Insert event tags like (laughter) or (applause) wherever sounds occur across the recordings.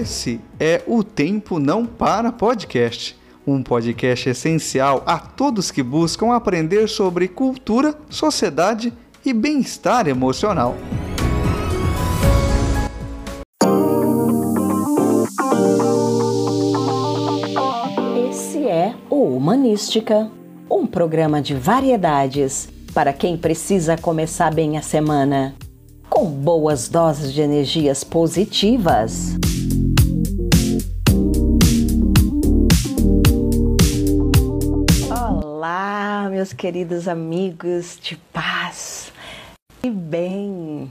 Esse é o Tempo Não Para Podcast, um podcast essencial a todos que buscam aprender sobre cultura, sociedade e bem-estar emocional. Esse é o Humanística, um programa de variedades para quem precisa começar bem a semana, com boas doses de energias positivas. Meus queridos amigos de paz e bem.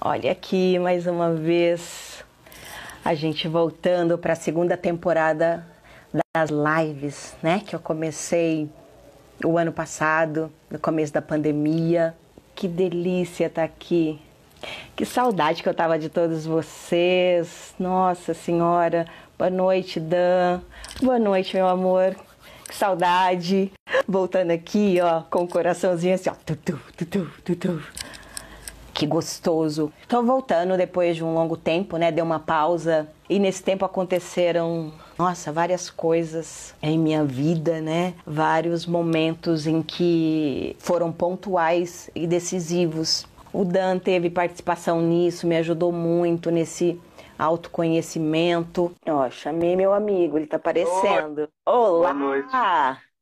Olha aqui mais uma vez a gente voltando para a segunda temporada das lives, né, que eu comecei o ano passado, no começo da pandemia. Que delícia estar aqui. Que saudade que eu tava de todos vocês. Nossa Senhora. Boa noite, Dan. Boa noite, meu amor. Saudade. Voltando aqui, ó, com o coraçãozinho assim, ó. Tutu, tutu, tutu. Que gostoso. Tô voltando depois de um longo tempo, né? Deu uma pausa. E nesse tempo aconteceram, nossa, várias coisas em minha vida, né? Vários momentos em que foram pontuais e decisivos. O Dan teve participação nisso, me ajudou muito nesse autoconhecimento. Ó, chamei meu amigo, ele tá aparecendo. Olá! Boa noite.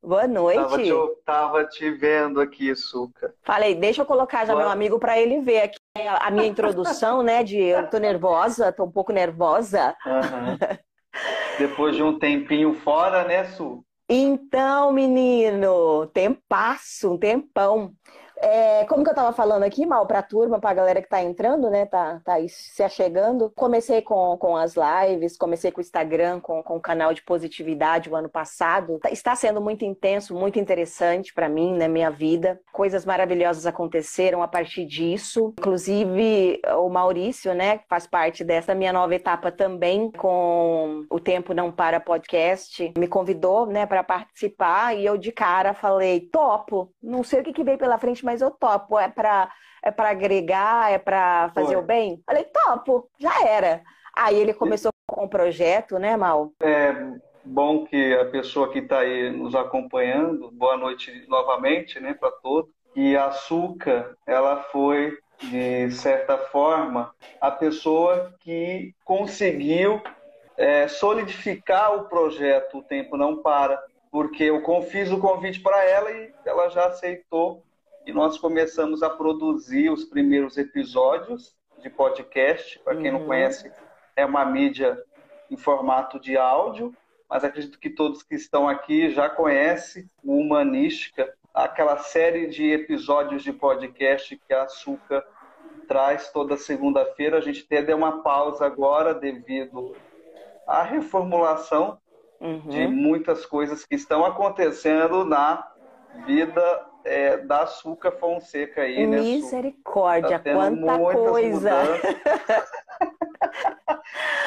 Boa noite. Tava te, tava te vendo aqui, Suca. Falei, deixa eu colocar já Boa. meu amigo para ele ver aqui a minha introdução, né? De eu tô nervosa, tô um pouco nervosa. Aham. Depois de um tempinho fora, né, Su? Então, menino, tempasso, um tempão. É, como que eu tava falando aqui, mal pra turma, pra galera que tá entrando, né? Tá, tá se achegando. Comecei com, com as lives, comecei com o Instagram, com, com o canal de positividade o ano passado. Tá- Está sendo muito intenso, muito interessante pra mim, na minha vida. Coisas maravilhosas aconteceram a partir disso. Inclusive, o Maurício, né, faz parte dessa minha nova etapa também, com o Tempo Não Para podcast, me convidou, né, para participar e eu de cara falei, topo. Não sei o que, que veio pela frente, mas eu topo. É pra, é pra agregar, é pra fazer Foi. o bem? Falei, topo, já era. Aí ele começou com o projeto, né, Mal? É bom que a pessoa que está aí nos acompanhando, boa noite novamente, né, para todos. E a Suca, ela foi, de certa forma, a pessoa que conseguiu é, solidificar o projeto O Tempo Não Para, porque eu fiz o convite para ela e ela já aceitou e nós começamos a produzir os primeiros episódios de podcast. Para quem não Uhum. conhece, é uma mídia em formato de áudio, mas acredito que todos que estão aqui já conhecem o Humanística, aquela série de episódios de podcast que a Açúcar traz toda segunda-feira. A gente até deu uma pausa agora devido à reformulação de Uhum. muitas coisas que estão acontecendo na vida é, da Açúcar Fonseca aí, né? Misericórdia, Tá quanta muitas coisa! (laughs)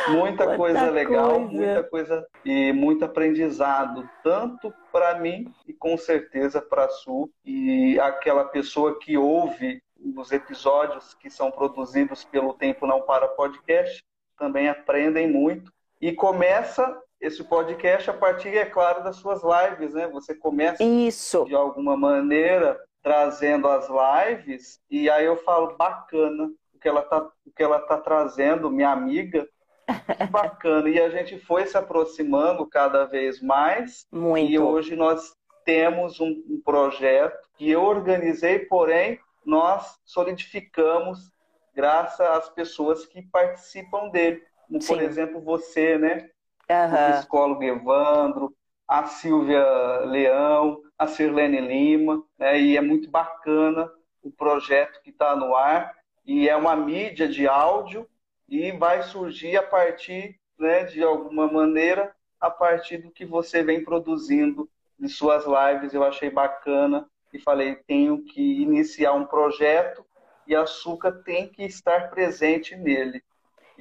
muita coisa legal, coisa. muita coisa e muito aprendizado, tanto para mim e com certeza para a Su e aquela pessoa que ouve os episódios que são produzidos pelo Tempo Não Para Podcast também aprendem muito e começa esse podcast a partir, é claro, das suas lives, né? Você começa Isso. de alguma maneira trazendo as lives e aí eu falo bacana o que ela tá o que ela tá trazendo minha amiga que (laughs) bacana e a gente foi se aproximando cada vez mais e Muito. hoje nós temos um, um projeto que eu organizei porém nós solidificamos graças às pessoas que participam dele como por exemplo você né o Aham. psicólogo Evandro, a Silvia Leão, a Sirlene Lima, né? e é muito bacana o projeto que está no ar, e é uma mídia de áudio, e vai surgir a partir, né, de alguma maneira, a partir do que você vem produzindo de suas lives, eu achei bacana, e falei, tenho que iniciar um projeto, e a Suca tem que estar presente nele.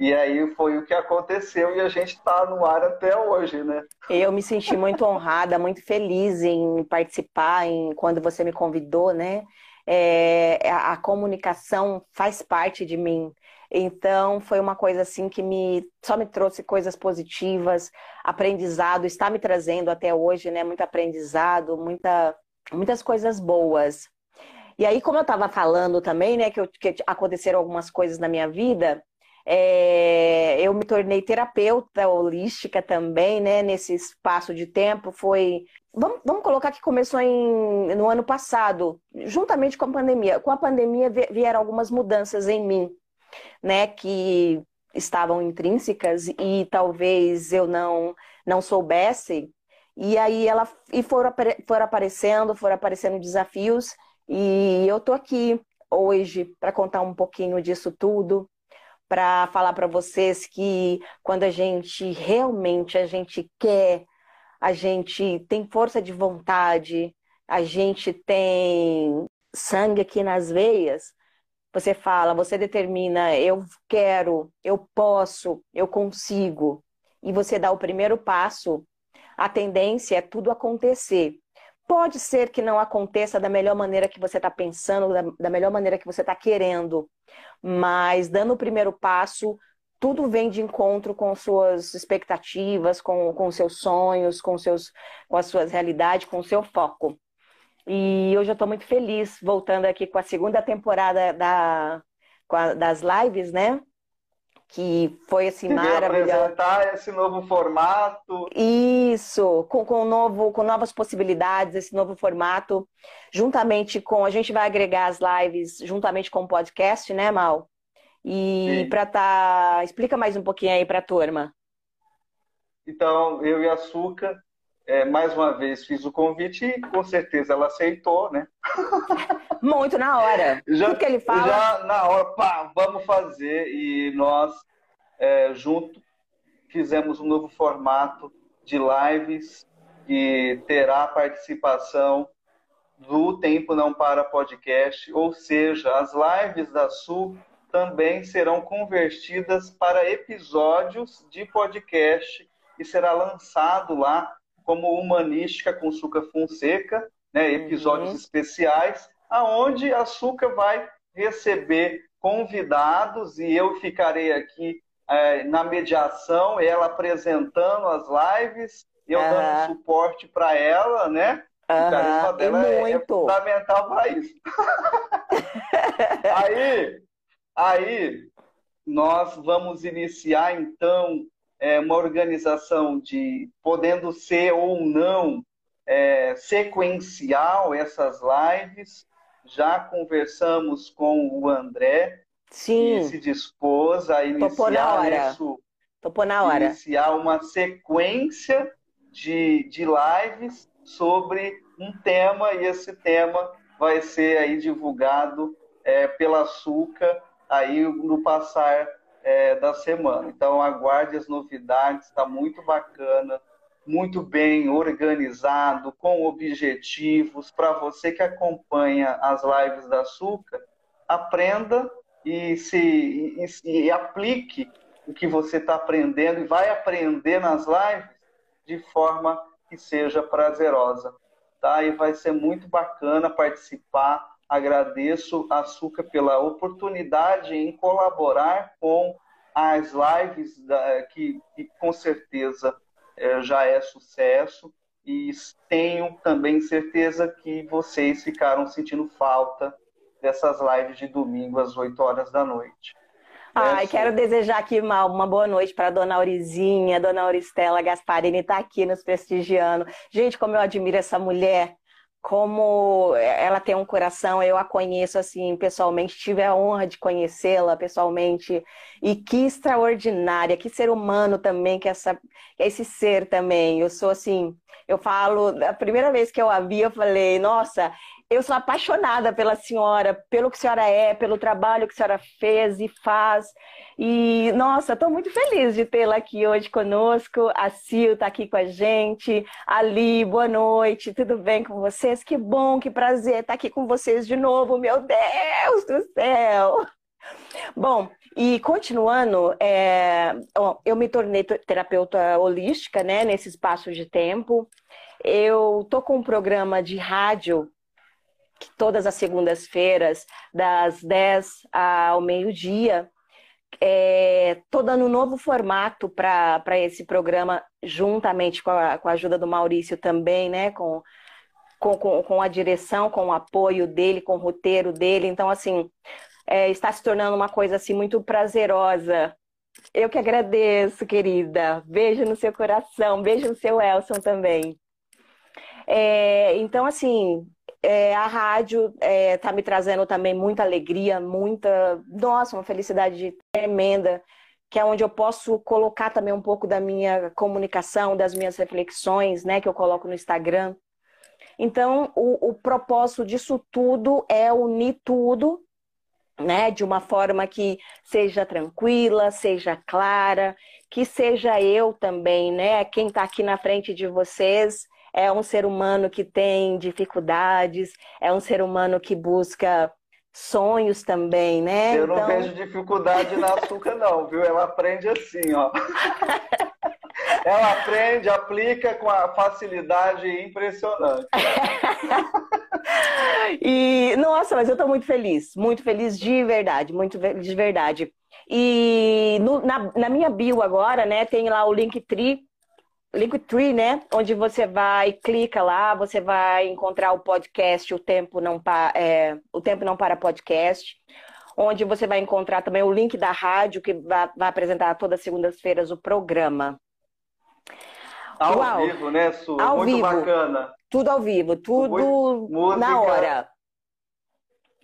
E aí foi o que aconteceu e a gente está no ar até hoje, né? Eu me senti muito honrada, muito feliz em participar, em quando você me convidou, né? é, a, a comunicação faz parte de mim. Então foi uma coisa assim que me só me trouxe coisas positivas, aprendizado, está me trazendo até hoje, né? Muito aprendizado, muita, muitas coisas boas. E aí, como eu estava falando também, né, que, eu, que aconteceram algumas coisas na minha vida, é, eu me tornei terapeuta holística também, né? Nesse espaço de tempo. Foi. Vamos, vamos colocar que começou em, no ano passado, juntamente com a pandemia. Com a pandemia vieram algumas mudanças em mim, né? Que estavam intrínsecas e talvez eu não, não soubesse. E aí ela e foram, foram aparecendo, foram aparecendo desafios, e eu tô aqui hoje para contar um pouquinho disso tudo para falar para vocês que quando a gente realmente a gente quer, a gente tem força de vontade, a gente tem sangue aqui nas veias, você fala, você determina, eu quero, eu posso, eu consigo, e você dá o primeiro passo, a tendência é tudo acontecer. Pode ser que não aconteça da melhor maneira que você está pensando, da, da melhor maneira que você está querendo, mas dando o primeiro passo, tudo vem de encontro com suas expectativas, com, com seus sonhos, com, seus, com as suas realidades, com o seu foco. E hoje eu estou muito feliz voltando aqui com a segunda temporada da, a, das lives, né? Que foi assim maravilhoso. apresentar esse novo formato. Isso, com, com, novo, com novas possibilidades, esse novo formato, juntamente com. A gente vai agregar as lives juntamente com o podcast, né, Mal? E para tá. Explica mais um pouquinho aí para a turma. Então, eu e a Suca, é, mais uma vez, fiz o convite e com certeza ela aceitou, né? (laughs) Muito na hora. Já, Tudo que ele fala. Já na hora, pá, vamos fazer. E nós, é, junto, fizemos um novo formato de lives que terá participação do Tempo Não Para Podcast, ou seja, as lives da Sul também serão convertidas para episódios de podcast e será lançado lá como Humanística com Suca Fonseca, né, episódios uhum. especiais, aonde a Suca vai receber convidados e eu ficarei aqui é, na mediação, ela apresentando as lives, eu uhum. dando suporte para ela, né? Uhum. O carisma dela é, é, fundamental para isso. (laughs) aí, aí, nós vamos iniciar então é, uma organização de podendo ser ou não é, sequencial essas lives. Já conversamos com o André, Sim. que se dispôs a iniciar, isso, Topou na hora. iniciar uma sequência de, de lives sobre um tema, e esse tema vai ser aí divulgado é, pela Suca aí no passar é, da semana. Então aguarde as novidades, está muito bacana, muito bem organizado, com objetivos. Para você que acompanha as lives da Açúcar, aprenda e se e, e aplique o que você está aprendendo e vai aprender nas lives de forma que seja prazerosa. Tá? E vai ser muito bacana participar Agradeço a Suca pela oportunidade em colaborar com as lives da, que, que, com certeza é, já é sucesso e tenho também certeza que vocês ficaram sentindo falta dessas lives de domingo às 8 horas da noite. Ai, quero desejar aqui uma, uma boa noite para dona Aurizinha, dona Auristela Gasparini está aqui nos prestigiando. Gente, como eu admiro essa mulher como ela tem um coração, eu a conheço assim pessoalmente, tive a honra de conhecê-la pessoalmente e que extraordinária, que ser humano também, que essa que esse ser também. Eu sou assim, eu falo, a primeira vez que eu a vi, eu falei, nossa, eu sou apaixonada pela senhora, pelo que a senhora é, pelo trabalho que a senhora fez e faz. E, nossa, estou muito feliz de tê-la aqui hoje conosco. A Sil está aqui com a gente. Ali, boa noite, tudo bem com vocês? Que bom, que prazer estar aqui com vocês de novo, meu Deus do céu! Bom, e continuando, é, eu me tornei terapeuta holística, né, nesse espaço de tempo. Eu tô com um programa de rádio todas as segundas-feiras, das 10 ao meio-dia. Estou é, dando um novo formato para esse programa, juntamente com a, com a ajuda do Maurício também, né? Com, com, com, com a direção, com o apoio dele, com o roteiro dele. Então, assim, é, está se tornando uma coisa assim muito prazerosa. Eu que agradeço, querida. Beijo no seu coração, beijo no seu Elson também. É, então, assim, é, a rádio está é, tá me trazendo também muita alegria, muita. Nossa, uma felicidade tremenda, que é onde eu posso colocar também um pouco da minha comunicação, das minhas reflexões, né, que eu coloco no Instagram. Então, o, o propósito disso tudo é unir tudo né, de uma forma que seja tranquila, seja clara, que seja eu também, né, quem está aqui na frente de vocês é um ser humano que tem dificuldades, é um ser humano que busca sonhos também, né? Eu não então... vejo dificuldade na açúcar, não, viu? Ela aprende assim, ó. (laughs) Ela aprende, aplica com a facilidade impressionante. (laughs) e, nossa, mas eu estou muito feliz, muito feliz de verdade, muito de verdade. E no, na, na minha bio agora, né, tem lá o Linktree, Linktree, né? Onde você vai, clica lá, você vai encontrar o podcast O Tempo Não, pa, é, o Tempo Não Para Podcast, onde você vai encontrar também o link da rádio, que vai, apresentar todas as segundas-feiras o programa. Ao Uau. vivo, né, Su? Ao Muito vivo. bacana. Tudo ao vivo, tudo Muito... na hora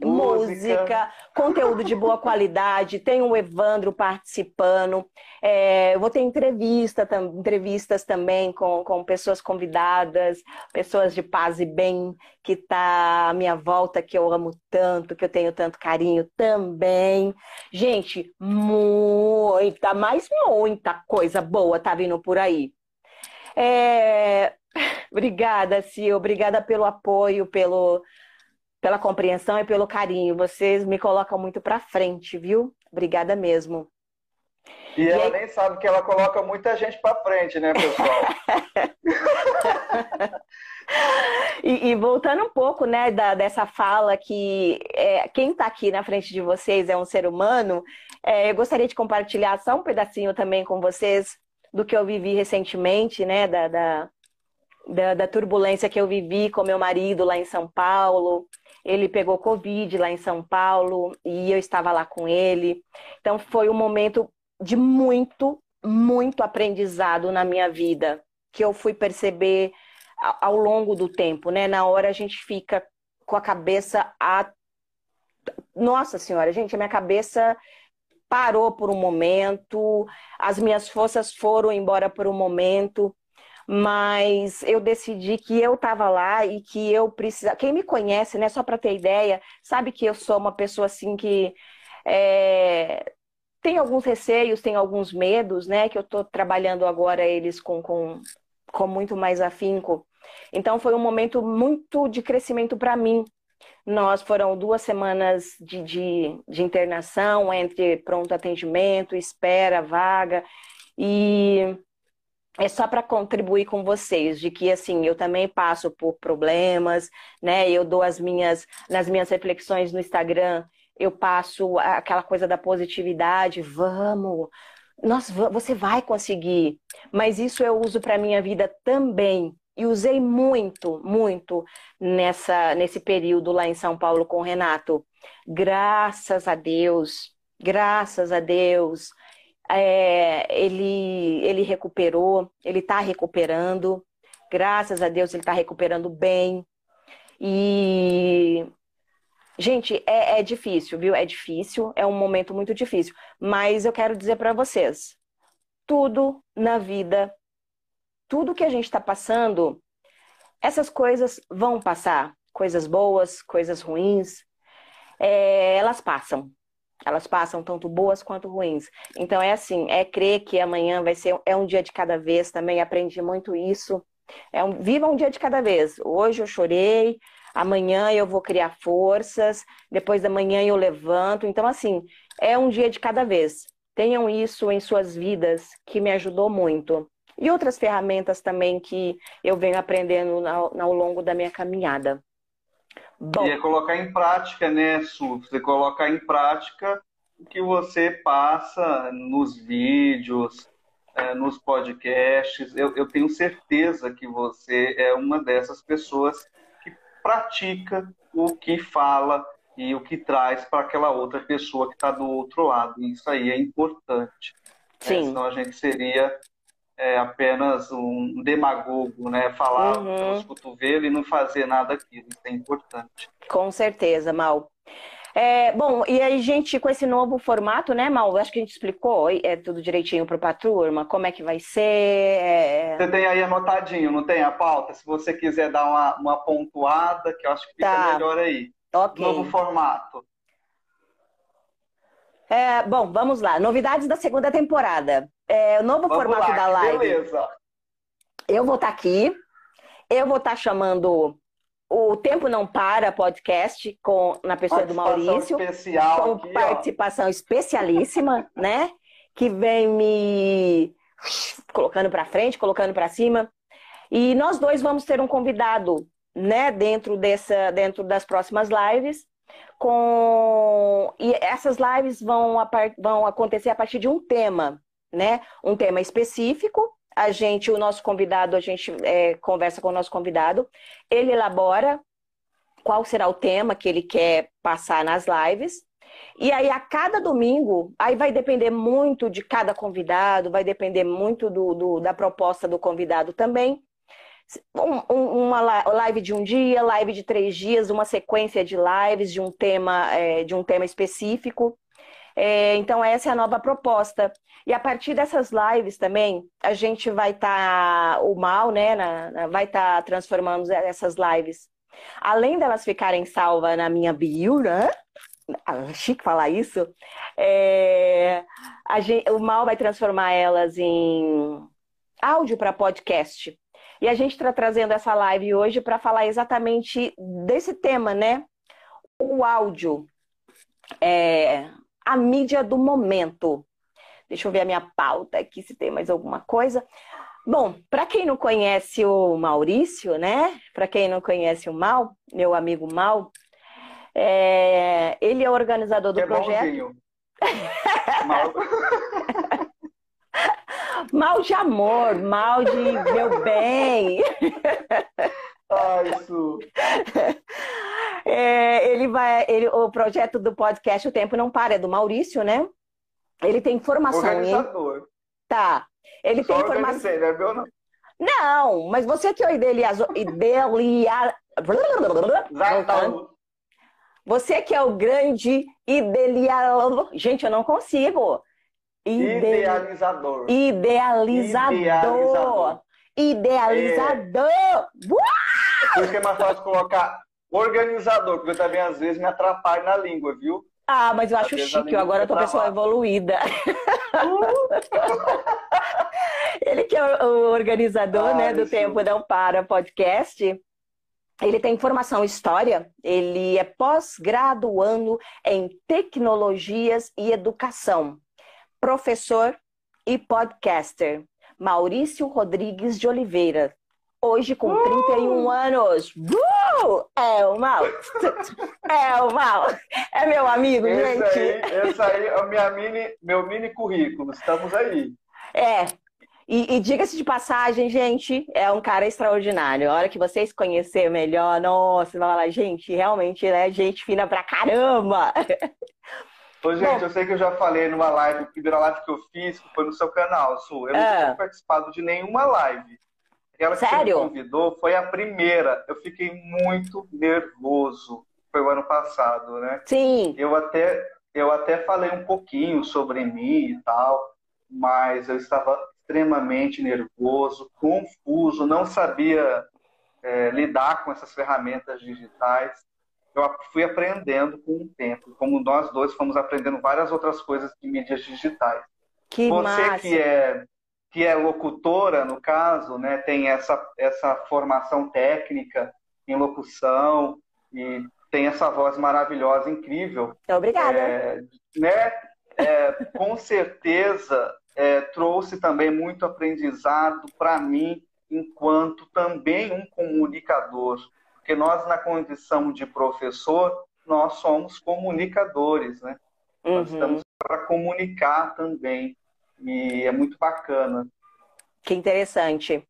música. música, conteúdo de boa qualidade. Tem o Evandro participando. É, vou ter entrevista, tam, entrevistas também com, com pessoas convidadas, pessoas de paz e bem, que tá à minha volta, que eu amo tanto, que eu tenho tanto carinho também. Gente, muita, mais muita coisa boa tá vindo por aí. É... (laughs) Obrigada, Sil. Obrigada pelo apoio, pelo pela compreensão e pelo carinho. Vocês me colocam muito para frente, viu? Obrigada mesmo. E, e ela aí... nem sabe que ela coloca muita gente para frente, né, pessoal? (laughs) e, e, voltando um pouco, né, da, dessa fala que é, quem está aqui na frente de vocês é um ser humano, é, eu gostaria de compartilhar só um pedacinho também com vocês do que eu vivi recentemente, né, da, da, da, da turbulência que eu vivi com meu marido lá em São Paulo, ele pegou Covid lá em São Paulo e eu estava lá com ele. Então foi um momento de muito, muito aprendizado na minha vida, que eu fui perceber ao longo do tempo, né? Na hora a gente fica com a cabeça a Nossa Senhora, gente, a minha cabeça parou por um momento, as minhas forças foram embora por um momento mas eu decidi que eu estava lá e que eu precisava. Quem me conhece, né, só para ter ideia, sabe que eu sou uma pessoa assim que é... tem alguns receios, tem alguns medos, né, que eu estou trabalhando agora eles com, com, com muito mais afinco. Então foi um momento muito de crescimento para mim. Nós foram duas semanas de, de, de internação entre pronto atendimento, espera, vaga. E é só para contribuir com vocês, de que assim, eu também passo por problemas, né? Eu dou as minhas, nas minhas reflexões no Instagram, eu passo aquela coisa da positividade, vamos, nossa, você vai conseguir. Mas isso eu uso para minha vida também. E usei muito, muito nessa nesse período lá em São Paulo com o Renato. Graças a Deus, graças a Deus, é, ele, ele recuperou, ele está recuperando, graças a Deus ele está recuperando bem. E, gente, é, é difícil, viu? É difícil, é um momento muito difícil. Mas eu quero dizer para vocês: tudo na vida, tudo que a gente está passando, essas coisas vão passar. Coisas boas, coisas ruins, é, elas passam. Elas passam tanto boas quanto ruins. Então é assim, é crer que amanhã vai ser é um dia de cada vez também. Aprendi muito isso. É um, viva um dia de cada vez. Hoje eu chorei, amanhã eu vou criar forças, depois da manhã eu levanto. Então assim, é um dia de cada vez. Tenham isso em suas vidas, que me ajudou muito. E outras ferramentas também que eu venho aprendendo ao, ao longo da minha caminhada. Bom. E é colocar em prática, né, Su? Você colocar em prática o que você passa nos vídeos, é, nos podcasts. Eu, eu tenho certeza que você é uma dessas pessoas que pratica o que fala e o que traz para aquela outra pessoa que está do outro lado. Isso aí é importante. Sim. É, senão a gente seria é, apenas um demagogo, né? Falar uhum. pelos cotovelos e não fazer nada aquilo. Isso é importante. Com certeza, Mal. É, bom, e aí, gente, com esse novo formato, né, Mal? Acho que a gente explicou é, tudo direitinho para a turma, como é que vai ser. É... Você tem aí anotadinho, não tem a pauta? Se você quiser dar uma, uma pontuada, que eu acho que fica tá. melhor aí. Ok. Novo formato. É, bom, vamos lá. Novidades da segunda temporada. É, o novo vamos formato lá, da live. Beleza. Eu vou estar tá aqui. Eu vou estar tá chamando o Tempo Não Para podcast com, na pessoa do Maurício. Especial com aqui, participação ó. especialíssima, (laughs) né? Que vem me colocando para frente, colocando para cima. E nós dois vamos ter um convidado, né, dentro dessa dentro das próximas lives com e essas lives vão, vão acontecer a partir de um tema, né? Um tema específico. A gente, o nosso convidado, a gente é, conversa com o nosso convidado, ele elabora qual será o tema que ele quer passar nas lives. E aí, a cada domingo, aí vai depender muito de cada convidado, vai depender muito do, do da proposta do convidado também um, uma live de um dia, live de três dias, uma sequência de lives de um tema, é, de um tema específico. É, então, essa é a nova proposta. E a partir dessas lives também, a gente vai estar, tá, o mal, né, na, na, vai estar tá transformando essas lives. Além delas ficarem salvas na minha bio, né? Ah, chique falar isso. É, gente, o mal vai transformar elas em áudio para podcast. E a gente está trazendo essa live hoje para falar exatamente desse tema, né? O áudio, é, a mídia do momento. Deixa eu ver a minha pauta aqui se tem mais alguma coisa. Bom, para quem não conhece o Maurício, né? Para quem não conhece o Mal, meu amigo Mal, é... ele é o organizador do é projeto. Mal. (laughs) mal de amor, mal de meu bem. Ai, isso. É, ele vai, ele, o projeto do podcast O Tempo Não Para é do Maurício, né? Ele tem formação Organizador. Tá. Ele Só tem formação. Não é meu não. Não, mas você que é o idealizador. Idelia... Você que é o grande idealizador. Gente, eu não consigo. Idealizador. Idealizador. Idealizador. Idealizador. É. Por isso que é mais fácil colocar organizador, porque eu também às vezes me atrapalho na língua, viu? Ah, mas eu acho chique, eu agora tô pessoa evoluída. (laughs) Ele que é o organizador, ah, né, do isso. Tempo Não Para podcast. Ele tem formação em história, ele é pós-graduando em tecnologias e educação professor e podcaster, Maurício Rodrigues de Oliveira. Hoje com uh! 31 anos. Uh! É o mal. (laughs) É o mal. É meu amigo, esse gente. Aí, esse aí é o minha mini, meu mini currículo. Estamos aí. É. E, e diga-se de passagem, gente, é um cara extraordinário. A hora que vocês conhecer melhor, nossa, vai lá, gente, realmente, né? Gente fina pra caramba. (laughs) Ô, gente, Bom, eu sei que eu já falei numa live, a primeira live que eu fiz, que foi no seu canal, Su. Eu é. não tinha participado de nenhuma live. Que Sério? você me convidou foi a primeira. Eu fiquei muito nervoso. Foi o ano passado, né? Sim. Eu até, eu até falei um pouquinho sobre mim e tal, mas eu estava extremamente nervoso, confuso, não sabia é, lidar com essas ferramentas digitais eu fui aprendendo com o tempo, como nós dois fomos aprendendo várias outras coisas de mídias digitais. Que Você massa. que é que é locutora, no caso, né, tem essa, essa formação técnica em locução e tem essa voz maravilhosa, incrível. Obrigada. É, né, é, com certeza é, trouxe também muito aprendizado para mim, enquanto também um comunicador Porque nós, na condição de professor, nós somos comunicadores, né? Uhum. Nós estamos para comunicar também. E é muito bacana. Que interessante.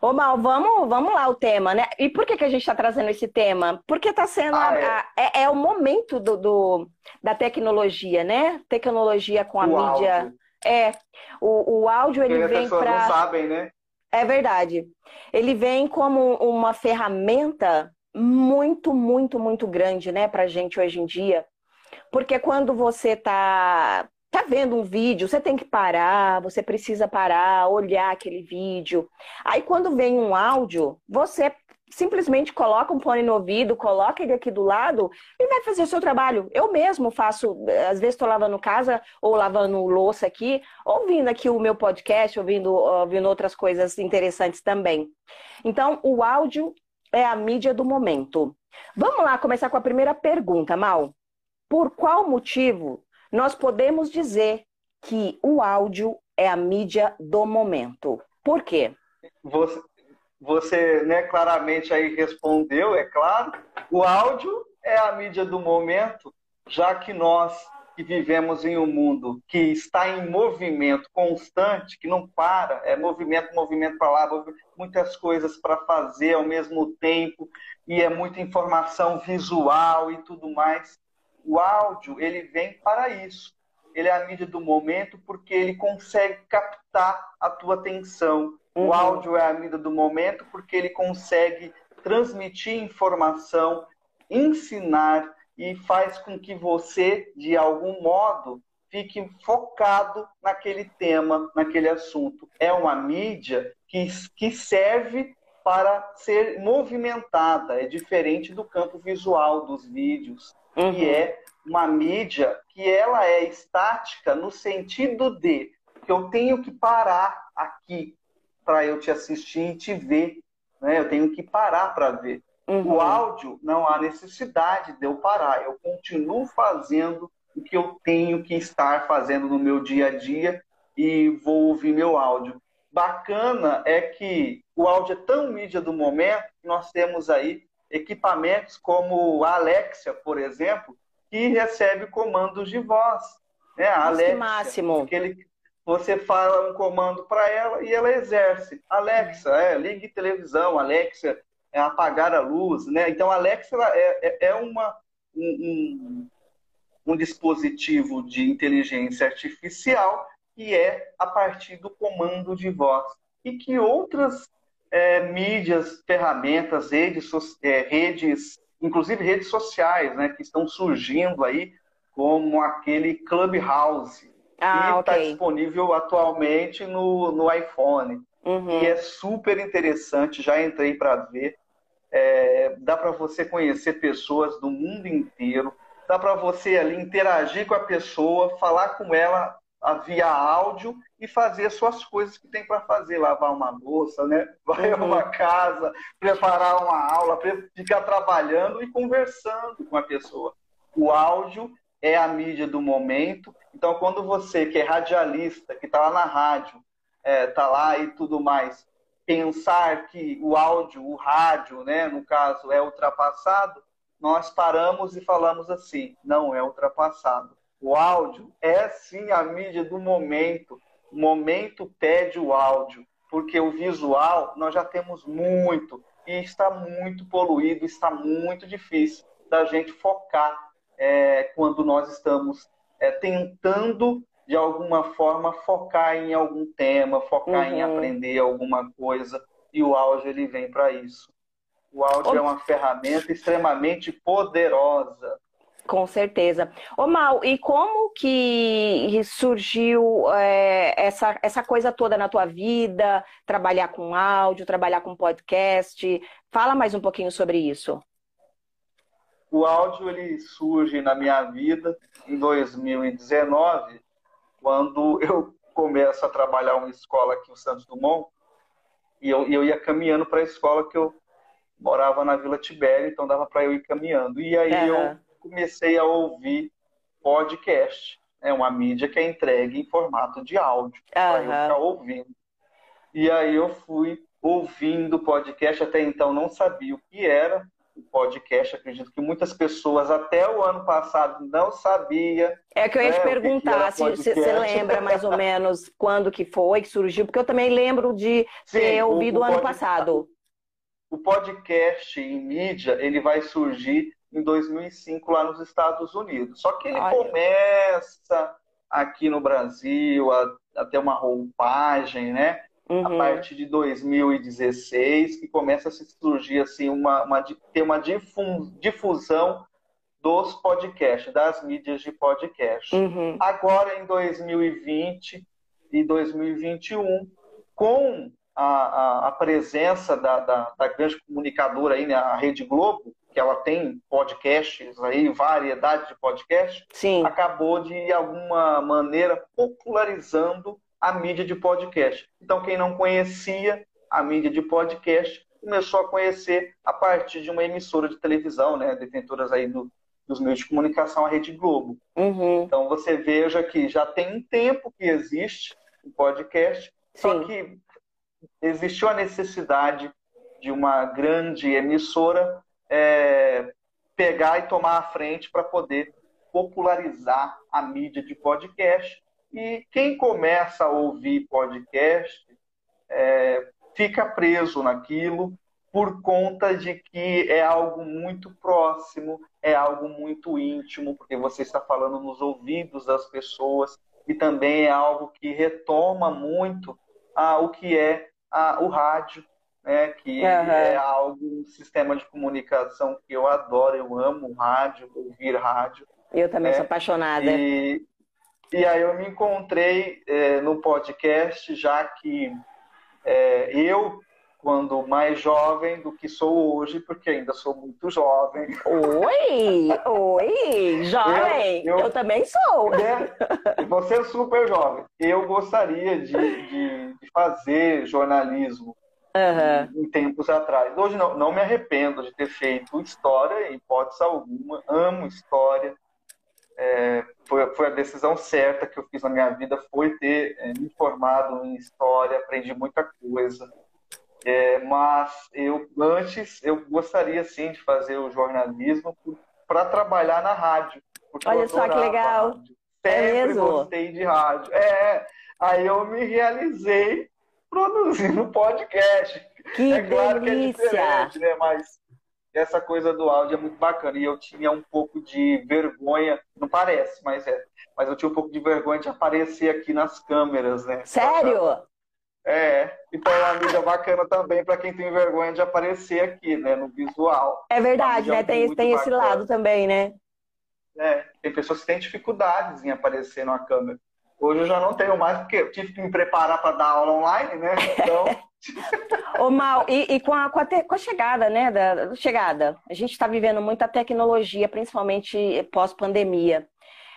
Ô Mal, vamos, vamos lá o tema, né? E por que, que a gente está trazendo esse tema? Porque está sendo ah, a, é. A, é, é. o momento do, do, da tecnologia, né? Tecnologia com a o mídia. Áudio. É. O, o áudio ele vem para. não sabem, né? É verdade. Ele vem como uma ferramenta muito, muito, muito grande, né, para gente hoje em dia. Porque quando você está tá vendo um vídeo, você tem que parar, você precisa parar, olhar aquele vídeo. Aí quando vem um áudio, você simplesmente coloca um fone no ouvido, coloca ele aqui do lado e vai fazer o seu trabalho. Eu mesmo faço, às vezes estou lavando casa ou lavando louça aqui, ouvindo aqui o meu podcast, ouvindo, ouvindo outras coisas interessantes também. Então, o áudio é a mídia do momento. Vamos lá começar com a primeira pergunta, Mal. Por qual motivo nós podemos dizer que o áudio é a mídia do momento. Por quê? Você, você né, claramente aí respondeu, é claro. O áudio é a mídia do momento, já que nós que vivemos em um mundo que está em movimento constante, que não para, é movimento, movimento para lá, muitas coisas para fazer ao mesmo tempo, e é muita informação visual e tudo mais o áudio ele vem para isso. Ele é a mídia do momento porque ele consegue captar a tua atenção. Uhum. O áudio é a mídia do momento porque ele consegue transmitir informação, ensinar e faz com que você, de algum modo, fique focado naquele tema, naquele assunto. É uma mídia que, que serve para ser movimentada, é diferente do campo visual dos vídeos uhum. que é uma mídia que ela é estática no sentido de que eu tenho que parar aqui para eu te assistir e te ver. Né? Eu tenho que parar para ver. Uhum. O áudio, não há necessidade de eu parar. Eu continuo fazendo o que eu tenho que estar fazendo no meu dia a dia e vou ouvir meu áudio. Bacana é que o áudio é tão mídia do momento que nós temos aí equipamentos como a Alexia, por exemplo, que recebe comandos de voz. Né? A Alexia, máximo. Aquele, você fala um comando para ela e ela exerce. Alexa, é, ligue televisão, Alexa, é apagar a luz. Né? Então, Alexa é, é, é uma, um, um, um dispositivo de inteligência artificial que é a partir do comando de voz. E que outras é, mídias, ferramentas, redes, é, redes, inclusive redes sociais, né, que estão surgindo aí, como aquele Clubhouse, ah, está okay. disponível atualmente no, no iPhone. Uhum. E é super interessante, já entrei para ver. É, dá para você conhecer pessoas do mundo inteiro, dá para você ali interagir com a pessoa, falar com ela via áudio e fazer suas coisas que tem para fazer, lavar uma louça, né? (laughs) Vai uhum. a uma casa, preparar uma aula, ficar trabalhando e conversando com a pessoa. O áudio é a mídia do momento. Então, quando você que é radialista, que está lá na rádio, está é, tá lá e tudo mais, pensar que o áudio, o rádio, né, no caso, é ultrapassado, nós paramos e falamos assim: não é ultrapassado o áudio é sim a mídia do momento. O momento pede o áudio, porque o visual nós já temos muito e está muito poluído, está muito difícil da gente focar é, quando nós estamos é, tentando de alguma forma focar em algum tema, focar uhum. em aprender alguma coisa e o áudio ele vem para isso. O áudio é uma ferramenta extremamente poderosa com certeza. Ô Mal, e como que surgiu é, essa, essa coisa toda na tua vida? Trabalhar com áudio, trabalhar com podcast? Fala mais um pouquinho sobre isso. O áudio ele surge na minha vida em 2019, quando eu começo a trabalhar uma escola aqui, o Santos Dumont, e eu, eu ia caminhando para a escola que eu morava na Vila Tibério, então dava para eu ir caminhando. E aí uhum. eu comecei a ouvir podcast. É uma mídia que é entregue em formato de áudio, uhum. para eu ficar ouvindo. E aí eu fui ouvindo podcast, até então não sabia o que era, o podcast. Acredito que muitas pessoas até o ano passado não sabia. É que eu ia né, te perguntar se você lembra mais ou menos (laughs) quando que foi que surgiu, porque eu também lembro de Sim, ter ouvido o, o ano passado. O podcast em mídia ele vai surgir em 2005 lá nos Estados Unidos. Só que ele Olha. começa aqui no Brasil a, a ter uma roupagem, né? Uhum. A partir de 2016, que começa a se surgir assim uma, uma ter uma difusão dos podcasts, das mídias de podcast. Uhum. Agora em 2020 e 2021, com a, a, a presença da, da, da, grande comunicadora aí, né, a Rede Globo, que ela tem podcasts aí, variedade de podcasts, acabou de alguma maneira popularizando a mídia de podcast. Então, quem não conhecia a mídia de podcast começou a conhecer a partir de uma emissora de televisão, né, detentoras aí do, dos meios de comunicação, a Rede Globo. Uhum. Então, você veja que já tem um tempo que existe o podcast, Sim. só que existiu a necessidade de uma grande emissora é, pegar e tomar a frente para poder popularizar a mídia de podcast e quem começa a ouvir podcast é, fica preso naquilo por conta de que é algo muito próximo, é algo muito íntimo, porque você está falando nos ouvidos das pessoas e também é algo que retoma muito a, o que é a, o rádio, né? que uhum. é algo, um sistema de comunicação que eu adoro, eu amo rádio, ouvir rádio. Eu também né? sou apaixonada. E, e aí eu me encontrei é, no podcast, já que é, eu, quando mais jovem do que sou hoje, porque ainda sou muito jovem. Oi! Oi! Jovem! Eu, eu, eu também sou! Né? Você é super jovem. Eu gostaria de, de, de fazer jornalismo uhum. em, em tempos atrás. Hoje não, não me arrependo de ter feito história, em hipótese alguma. Amo história é, foi, foi, a decisão certa que eu fiz na minha vida, foi ter é, me formado em história, aprendi muita coisa. É, mas eu antes eu gostaria sim de fazer o jornalismo para trabalhar na rádio. Olha só que legal. Sempre é mesmo? gostei de rádio. É, aí eu me realizei produzindo (laughs) podcast. Que é claro delícia. que é diferente, né? Mas essa coisa do áudio é muito bacana. E eu tinha um pouco de vergonha, não parece, mas é. Mas eu tinha um pouco de vergonha de aparecer aqui nas câmeras, né? Sério? É, então é uma mídia bacana também para quem tem vergonha de aparecer aqui, né, no visual. É verdade, né? Tem, tem esse lado também, né? É, tem pessoas que têm dificuldades em aparecer na câmera. Hoje eu já não tenho mais, porque eu tive que me preparar para dar aula online, né? Então. (laughs) Ô, Mal, e, e com, a, com, a te, com, a, chegada, né? Da, chegada, a gente está vivendo muita tecnologia, principalmente pós-pandemia.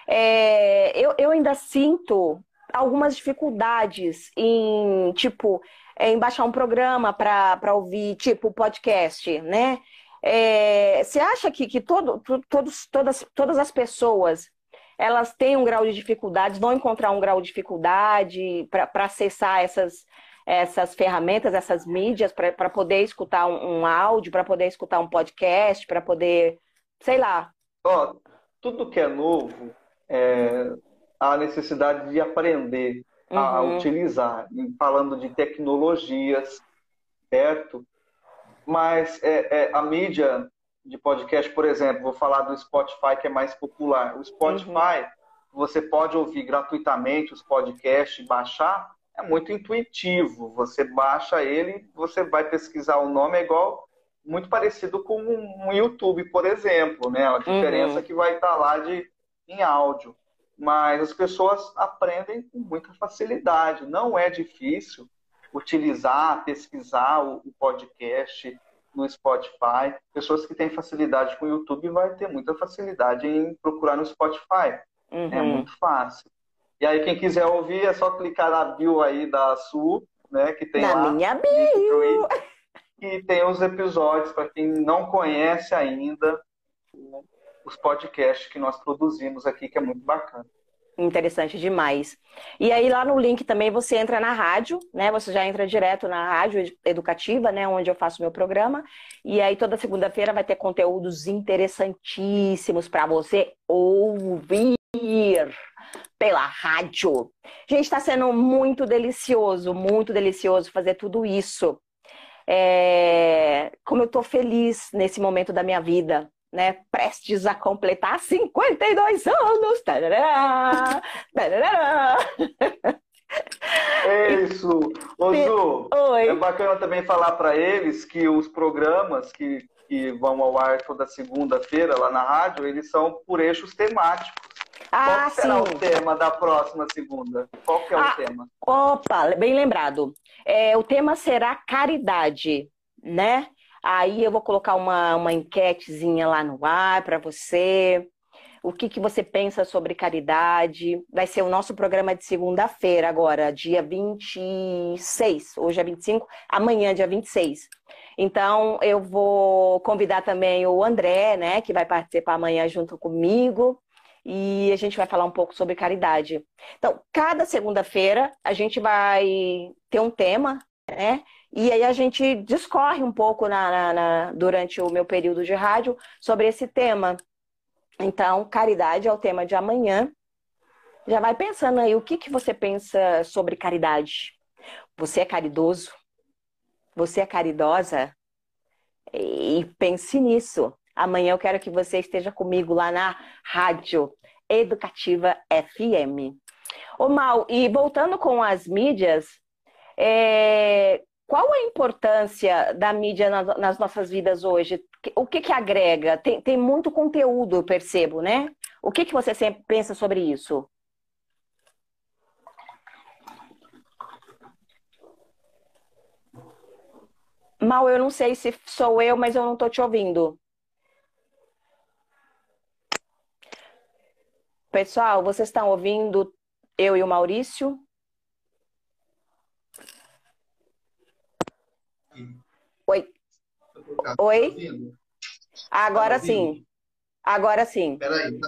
É, eu, eu ainda sinto algumas dificuldades em, tipo, em baixar um programa para ouvir, tipo, podcast, né? É, você acha que, que todo, todos, todas, todas as pessoas elas têm um grau de dificuldade, vão encontrar um grau de dificuldade para acessar essas, essas ferramentas, essas mídias, para poder escutar um, um áudio, para poder escutar um podcast, para poder, sei lá. Ó, tudo que é novo, é, a necessidade de aprender uhum. a utilizar, falando de tecnologias, certo? Mas é, é, a mídia de podcast, por exemplo, vou falar do Spotify que é mais popular. O Spotify, uhum. você pode ouvir gratuitamente os podcasts, baixar, é muito intuitivo. Você baixa ele, você vai pesquisar o nome, é igual muito parecido com um YouTube, por exemplo, né? A diferença uhum. que vai estar lá de em áudio. Mas as pessoas aprendem com muita facilidade. Não é difícil utilizar, pesquisar o, o podcast no Spotify. Pessoas que têm facilidade com o YouTube vai ter muita facilidade em procurar no Spotify. Uhum. É muito fácil. E aí, quem quiser ouvir, é só clicar na bio aí da Sul, né? Que tem na lá. minha bio! E tem os episódios, para quem não conhece ainda, os podcasts que nós produzimos aqui, que é muito bacana. Interessante demais. E aí lá no link também você entra na rádio, né? Você já entra direto na rádio educativa, né? Onde eu faço meu programa. E aí toda segunda-feira vai ter conteúdos interessantíssimos para você ouvir pela rádio. Gente, está sendo muito delicioso, muito delicioso fazer tudo isso. É... Como eu estou feliz nesse momento da minha vida, né, prestes a completar 52 anos. Tarará, tarará. É isso. Ô, Zu, Oi. é bacana também falar para eles que os programas que, que vão ao ar toda segunda-feira lá na rádio, eles são por eixos temáticos. Ah, Qual será sim. o tema da próxima segunda? Qual que é ah, o tema? Opa, bem lembrado. É, o tema será caridade, né? Aí eu vou colocar uma, uma enquetezinha lá no ar para você. O que, que você pensa sobre caridade? Vai ser o nosso programa de segunda-feira, agora, dia 26. Hoje é 25, amanhã, dia 26. Então, eu vou convidar também o André, né, que vai participar amanhã junto comigo. E a gente vai falar um pouco sobre caridade. Então, cada segunda-feira a gente vai ter um tema, né? E aí a gente discorre um pouco na, na, na, durante o meu período de rádio sobre esse tema. Então, caridade é o tema de amanhã. Já vai pensando aí, o que, que você pensa sobre caridade? Você é caridoso? Você é caridosa? E pense nisso. Amanhã eu quero que você esteja comigo lá na Rádio Educativa FM. Ô Mal, e voltando com as mídias, é, qual a importância da mídia nas nossas vidas hoje? O que, que agrega? Tem, tem muito conteúdo, eu percebo, né? O que, que você sempre pensa sobre isso? Mal, eu não sei se sou eu, mas eu não estou te ouvindo. Pessoal, vocês estão ouvindo eu e o Maurício? Oi. Oi? Agora tá sim. Agora sim. Peraí.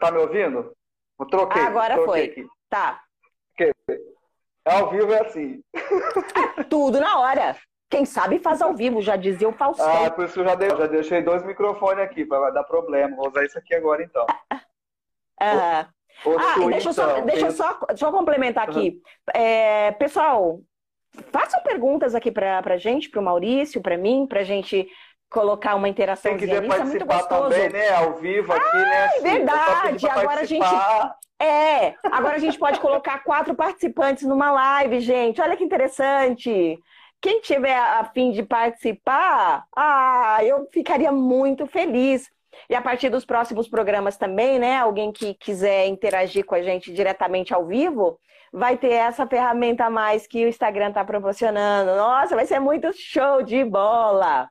Tá me ouvindo? Eu troquei. Agora troquei foi. Aqui. Tá. É ao vivo é assim. É, tudo na hora. Quem sabe faz ao vivo, já dizia o Faustão. Ah, por isso eu já, dei, já deixei dois microfones aqui, para dar problema. Vou usar isso aqui agora então. ah, deixa, eu só, deixa, eu só, deixa eu complementar aqui. Uhum. É, pessoal, façam perguntas aqui para a gente, para o Maurício, para mim, para a gente colocar uma interação. Quem quiser participar é também, né? Ao vivo aqui, né, né? Verdade. Agora a gente. É, agora a gente pode colocar quatro participantes numa live, gente. Olha que interessante. Quem tiver a fim de participar, ah, eu ficaria muito feliz. E a partir dos próximos programas também, né? Alguém que quiser interagir com a gente diretamente ao vivo, vai ter essa ferramenta a mais que o Instagram está proporcionando. Nossa, vai ser muito show de bola!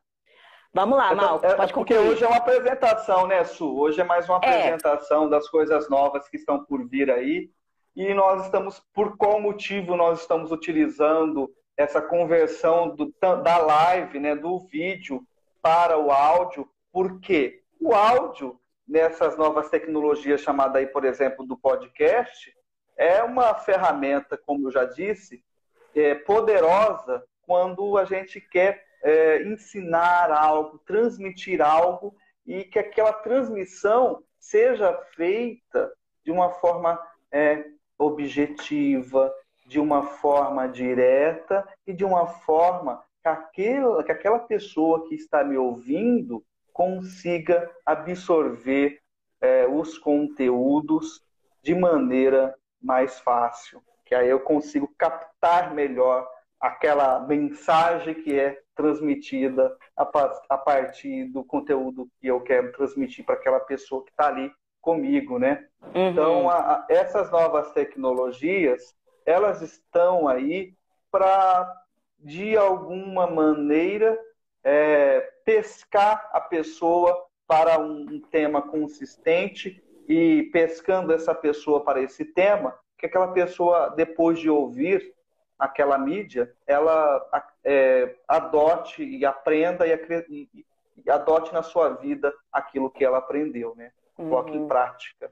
Vamos lá, Mal, é, pode Porque concluir. hoje é uma apresentação, né, Su? Hoje é mais uma é. apresentação é. das coisas novas que estão por vir aí. E nós estamos, por qual motivo nós estamos utilizando essa conversão do, da live, né, do vídeo para o áudio? Por quê? O áudio, nessas novas tecnologias chamadas aí, por exemplo, do podcast, é uma ferramenta, como eu já disse, é, poderosa quando a gente quer é, ensinar algo, transmitir algo e que aquela transmissão seja feita de uma forma é, objetiva, de uma forma direta e de uma forma que aquela, que aquela pessoa que está me ouvindo consiga absorver é, os conteúdos de maneira mais fácil, que aí eu consigo captar melhor aquela mensagem que é transmitida a, partir do conteúdo que eu quero transmitir para aquela pessoa que está ali comigo, né? Uhum. Então, a, a, essas novas tecnologias, elas estão aí para, de alguma maneira, é, pescar a pessoa para um, tema consistente e pescando essa pessoa para esse tema, que aquela pessoa, depois de ouvir aquela mídia, ela é, adote e aprenda e, e, e, adote na sua vida aquilo que ela aprendeu, né? Coloque uhum. em prática.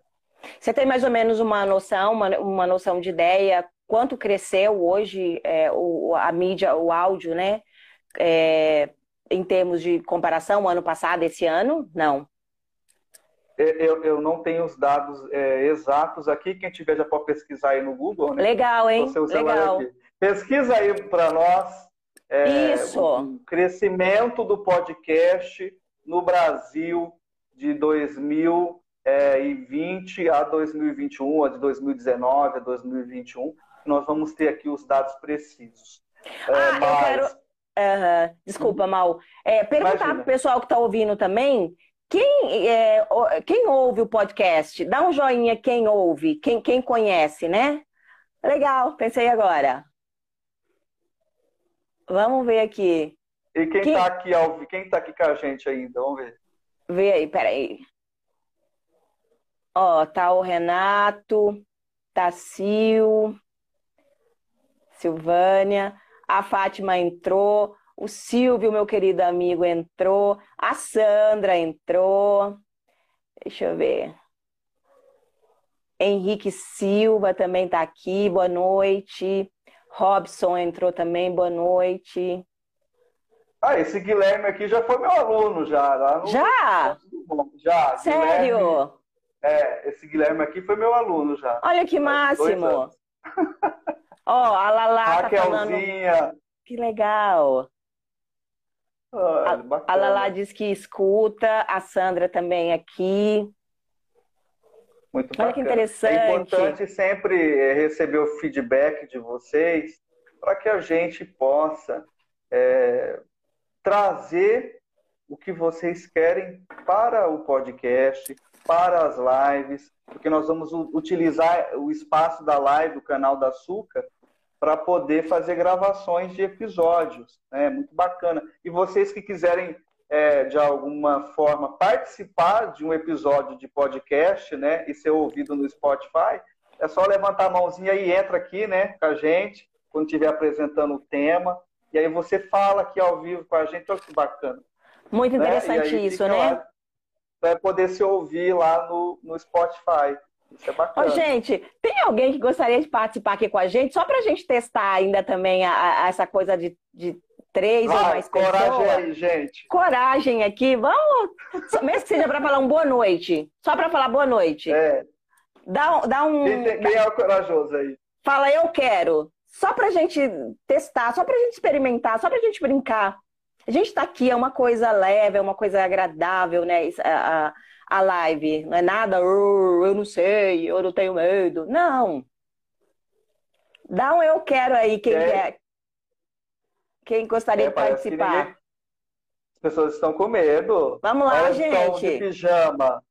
Você tem mais ou menos uma noção, uma, uma noção de ideia, quanto cresceu hoje é, o, a mídia, o áudio, né? É, em termos de comparação, ano passado, esse ano? Não. Eu, eu não tenho os dados é, exatos aqui. Quem tiver já pode pesquisar aí no Google. Né? Legal, hein? Legal. Aqui. Pesquisa aí para nós. É, Isso. O crescimento do podcast no Brasil de 2020 a 2021, a de 2019 a 2021. Nós vamos ter aqui os dados precisos. É, ah, mas... eu quero. Uhum. Desculpa, Mal. É, perguntar para o pessoal que está ouvindo também quem, é, quem ouve o podcast? Dá um joinha quem ouve, quem, quem conhece, né? Legal, pensei agora. Vamos ver aqui. E quem, quem... tá aqui ao quem tá aqui com a gente ainda? Vamos ver. Vê aí, peraí. Ó, tá o Renato, tá Sil, Silvânia, a Fátima entrou, o Silvio, meu querido amigo, entrou. A Sandra entrou. Deixa eu ver. Henrique Silva também está aqui. Boa noite. Robson entrou também. Boa noite. Ah, esse Guilherme aqui já foi meu aluno já. Lá no... Já? Já. Sério? Guilherme... É, esse Guilherme aqui foi meu aluno já. Olha que máximo. (laughs) Ó, a Lala tá falando... Que legal. Ah, a, a Lala diz que escuta, a Sandra também aqui. Muito bacana. Olha que interessante. É importante sempre eh, receber o feedback de vocês para que a gente possa é, trazer o que vocês querem para o podcast, para as lives, porque nós vamos utilizar o espaço da live, do canal da Açúcar, para poder fazer gravações de episódios. É né? muito bacana. E vocês que quiserem, é, de alguma forma, participar de um episódio de podcast né, e ser ouvido no Spotify, é só levantar a mãozinha e entra aqui né, com a gente, quando estiver apresentando o tema. E aí você fala aqui ao vivo com a gente, olha que bacana. Muito né? interessante né? isso, né? Vai poder se ouvir lá no, no Spotify. Isso é bacana. Ô, gente, tem alguém que gostaria de participar aqui com a gente? Só para a gente testar ainda também a, a, essa coisa de, de três Vai, ou mais coragem pessoas. Coragem aí, gente. Coragem aqui. Vamos, mesmo que seja para falar um boa noite. Só para falar boa noite. É. Dá, dá um... Quem, quem é o corajoso aí? Fala, eu quero. Só para a gente testar, só para a gente experimentar, só para a gente brincar. A gente está aqui, é uma coisa leve, é uma coisa agradável, né? A, a, a live. Não é nada, oh, eu não sei, eu não tenho medo. Não. Dá um eu quero aí, quem é. quer. Quem gostaria é, de participar. Ninguém... As pessoas estão com medo. Vamos lá, Elas gente. Estão de pijama.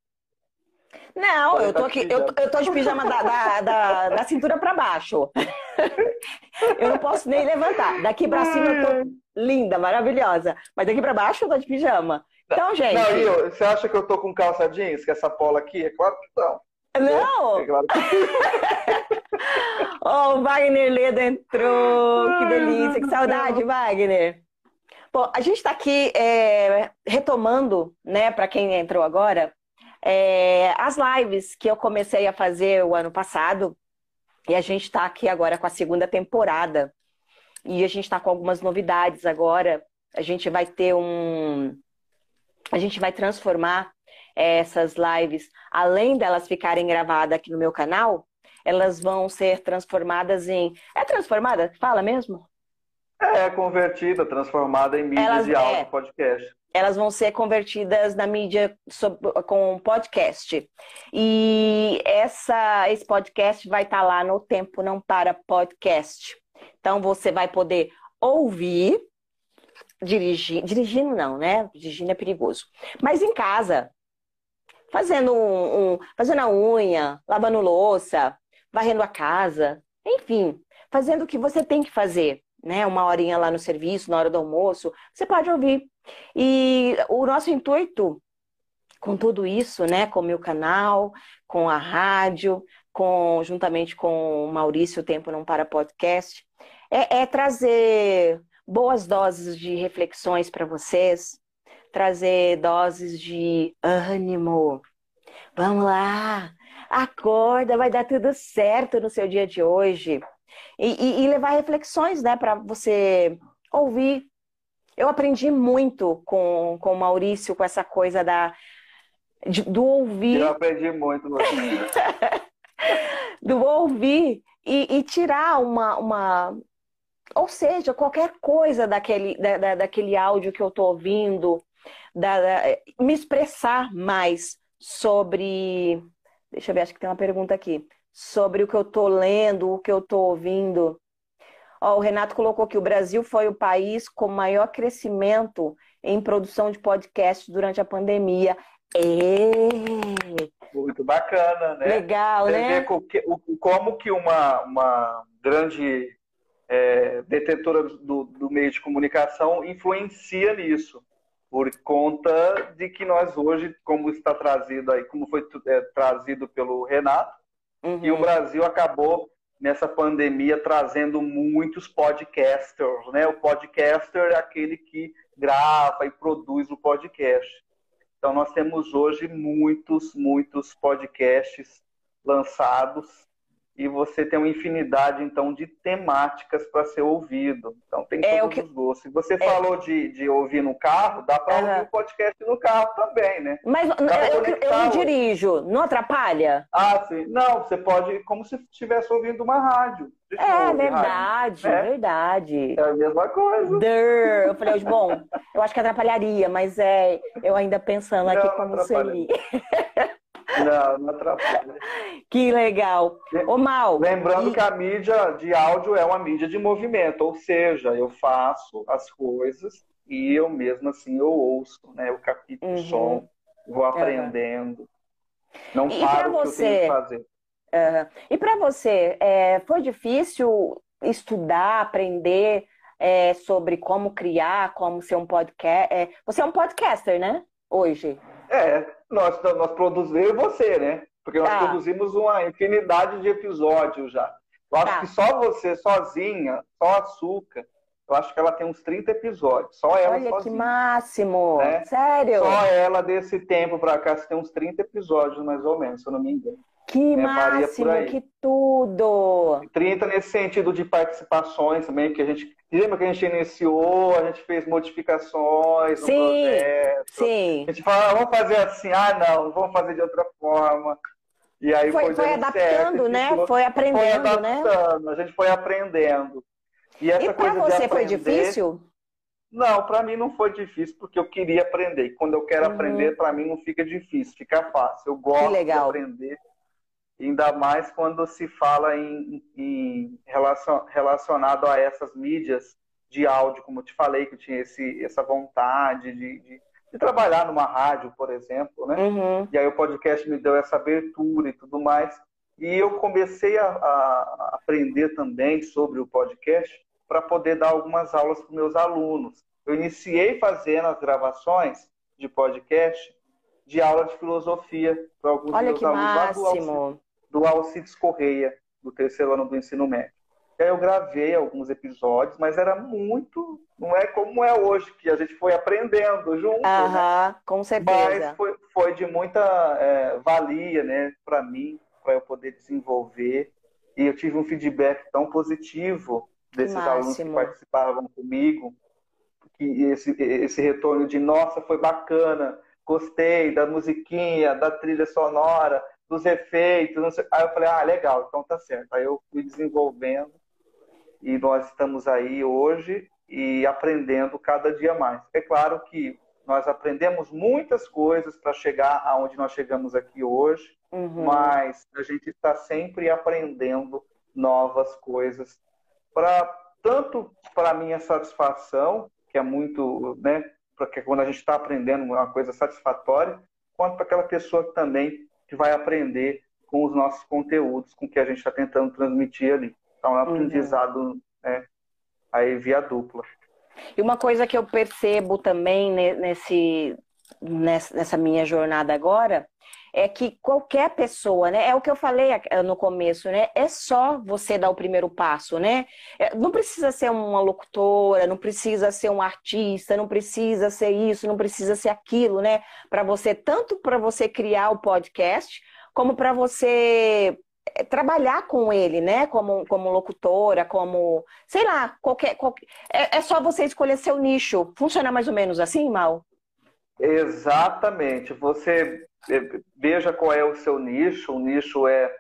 Não, eu tô, aqui, eu, eu tô de pijama da, da, da, da cintura para baixo. (laughs) eu não posso nem levantar. Daqui para cima eu tô linda, maravilhosa. Mas daqui para baixo eu tô de pijama. Então, gente. Não, eu, você acha que eu tô com calça jeans, que essa pola aqui? É claro que não. Não! É, é claro que... oh, (laughs) o Wagner Ledo entrou. Que delícia, que saudade, Wagner. Bom, a gente está aqui é, retomando, né, para quem entrou agora, é, as lives que eu comecei a fazer o ano passado. E a gente está aqui agora com a segunda temporada. E a gente está com algumas novidades agora. A gente vai ter um, a gente vai transformar essas lives, além delas ficarem gravadas aqui no meu canal, elas vão ser transformadas em. É transformada? Fala mesmo? É, convertida, transformada em mídia elas, de áudio é, podcast. Elas vão ser convertidas na mídia com podcast. E essa, esse podcast vai estar tá lá no Tempo Não Para Podcast. Então você vai poder ouvir dirigindo não, né? Dirigindo é perigoso. Mas em casa, fazendo um, um, fazendo a unha, lavando louça, varrendo a casa, enfim, fazendo o que você tem que fazer, né? Uma horinha lá no serviço, na hora do almoço, você pode ouvir. E o nosso intuito com tudo isso, né, com o meu canal, com a rádio, com juntamente com o Maurício Tempo Não Para Podcast, é, é trazer boas doses de reflexões para vocês, trazer doses de ânimo. Vamos lá! Acorda, vai dar tudo certo no seu dia de hoje. E, e, e levar reflexões, né, para você ouvir. Eu aprendi muito com, com o Maurício, com essa coisa da, de, do ouvir. Eu aprendi muito. (laughs) do ouvir e, e, tirar uma, uma. Ou seja, qualquer coisa daquele, da, da, daquele áudio que eu estou ouvindo, da, da, me expressar mais sobre. Deixa eu ver, acho que tem uma pergunta aqui. Sobre o que eu estou lendo, o que eu estou ouvindo. Ó, o Renato colocou que o Brasil foi o país com maior crescimento em produção de podcast durante a pandemia. É. Muito bacana, né? Legal, Você né? Ver como que uma, uma grande é, detetora do, do meio de comunicação influencia nisso por conta de que nós hoje, como está trazido aí, como foi é, trazido pelo Renato, uhum. e o Brasil acabou nessa pandemia trazendo muitos podcasters, né? O podcaster é aquele que grava e produz o podcast. Então nós temos hoje muitos, muitos podcasts lançados e você tem uma infinidade, então, de temáticas para ser ouvido. Então, tem é, todos que... os gostos. Se você é... falou de, de ouvir no carro, dá para uhum. ouvir o podcast no carro também, né? Mas eu, eu, eu não dirijo, não atrapalha? Ah, sim. Não, você pode, como se estivesse ouvindo uma rádio. É verdade, rádio, né? verdade. É a mesma coisa. Durr. Eu falei, bom, eu acho que atrapalharia, mas é eu ainda pensando aqui como seria. (laughs) Não, não atrapalha. Que legal. Ô, Mal. Lembrando e... que a mídia de áudio é uma mídia de movimento, ou seja, eu faço as coisas e eu mesmo assim eu ouço, né? Eu capto uhum. o som, vou aprendendo. Não e paro o que eu tenho que fazer. Uhum. E para você, é, foi difícil estudar, aprender é, sobre como criar, como ser um podcast? É, você é um podcaster, né? Hoje. É, nós, nós produzimos, você, né? Porque nós tá. produzimos uma infinidade de episódios já. Eu acho tá. que só você, sozinha, só açúcar, eu acho que ela tem uns 30 episódios. Só ela Olha sozinha. que máximo! Né? Sério? Só ela desse tempo pra cá, você tem uns 30 episódios, mais ou menos, se eu não me engano. Que é, máximo, que tudo! 30 nesse sentido de participações também, que a gente. Lembra que a gente iniciou, a gente fez modificações no sim, projeto. Sim. A gente fala, ah, vamos fazer assim, ah, não, vamos fazer de outra forma. E aí foi, foi, foi adaptando, certo, né? Foi aprendendo, foi né? adaptando, né? A gente foi aprendendo. E, essa e para você aprender, foi difícil? Não, para mim não foi difícil, porque eu queria aprender. E quando eu quero uhum. aprender, para mim não fica difícil, fica fácil. Eu gosto de aprender ainda mais quando se fala em, em relacion, relacionado a essas mídias de áudio, como eu te falei, que eu tinha esse, essa vontade de, de, de trabalhar numa rádio, por exemplo, né? Uhum. E aí o podcast me deu essa abertura e tudo mais. E eu comecei a, a aprender também sobre o podcast para poder dar algumas aulas para meus alunos. Eu iniciei fazendo as gravações de podcast de aula de filosofia para alguns Olha meus alunos máximo do Alcides Correia, do terceiro ano do ensino médio. E aí eu gravei alguns episódios, mas era muito. Não é como é hoje, que a gente foi aprendendo junto. Aham, né? com certeza. Mas foi, foi de muita é, valia, né, para mim, para eu poder desenvolver. E eu tive um feedback tão positivo desses Máximo. alunos que participavam comigo, que esse, esse retorno de nossa, foi bacana, gostei da musiquinha, da trilha sonora, dos efeitos. Aí eu falei, ah, legal, então tá certo. Aí eu fui desenvolvendo e nós estamos aí hoje e aprendendo cada dia mais. É claro que nós aprendemos muitas coisas para chegar aonde nós chegamos aqui hoje, uhum. mas a gente está sempre aprendendo novas coisas para tanto para minha satisfação, que é muito, né, porque quando a gente está aprendendo uma coisa satisfatória, quanto para aquela pessoa que também que vai aprender com os nossos conteúdos, com o que a gente está tentando transmitir ali. Então, é um uhum. aprendizado né, aí via dupla. E uma coisa que eu percebo também nesse, nessa minha jornada agora é que qualquer pessoa, né? É o que eu falei no começo, né? É só você dar o primeiro passo, né? É, não precisa ser uma locutora, não precisa ser um artista, não precisa ser isso, não precisa ser aquilo, né? Para você, tanto para você criar o podcast, como para você é, trabalhar com ele, né? Como, como locutora, como, sei lá, qualquer. qualquer... É, é só você escolher seu nicho. Funciona mais ou menos assim, Mal? Exatamente. Você veja qual é o seu nicho. O nicho é,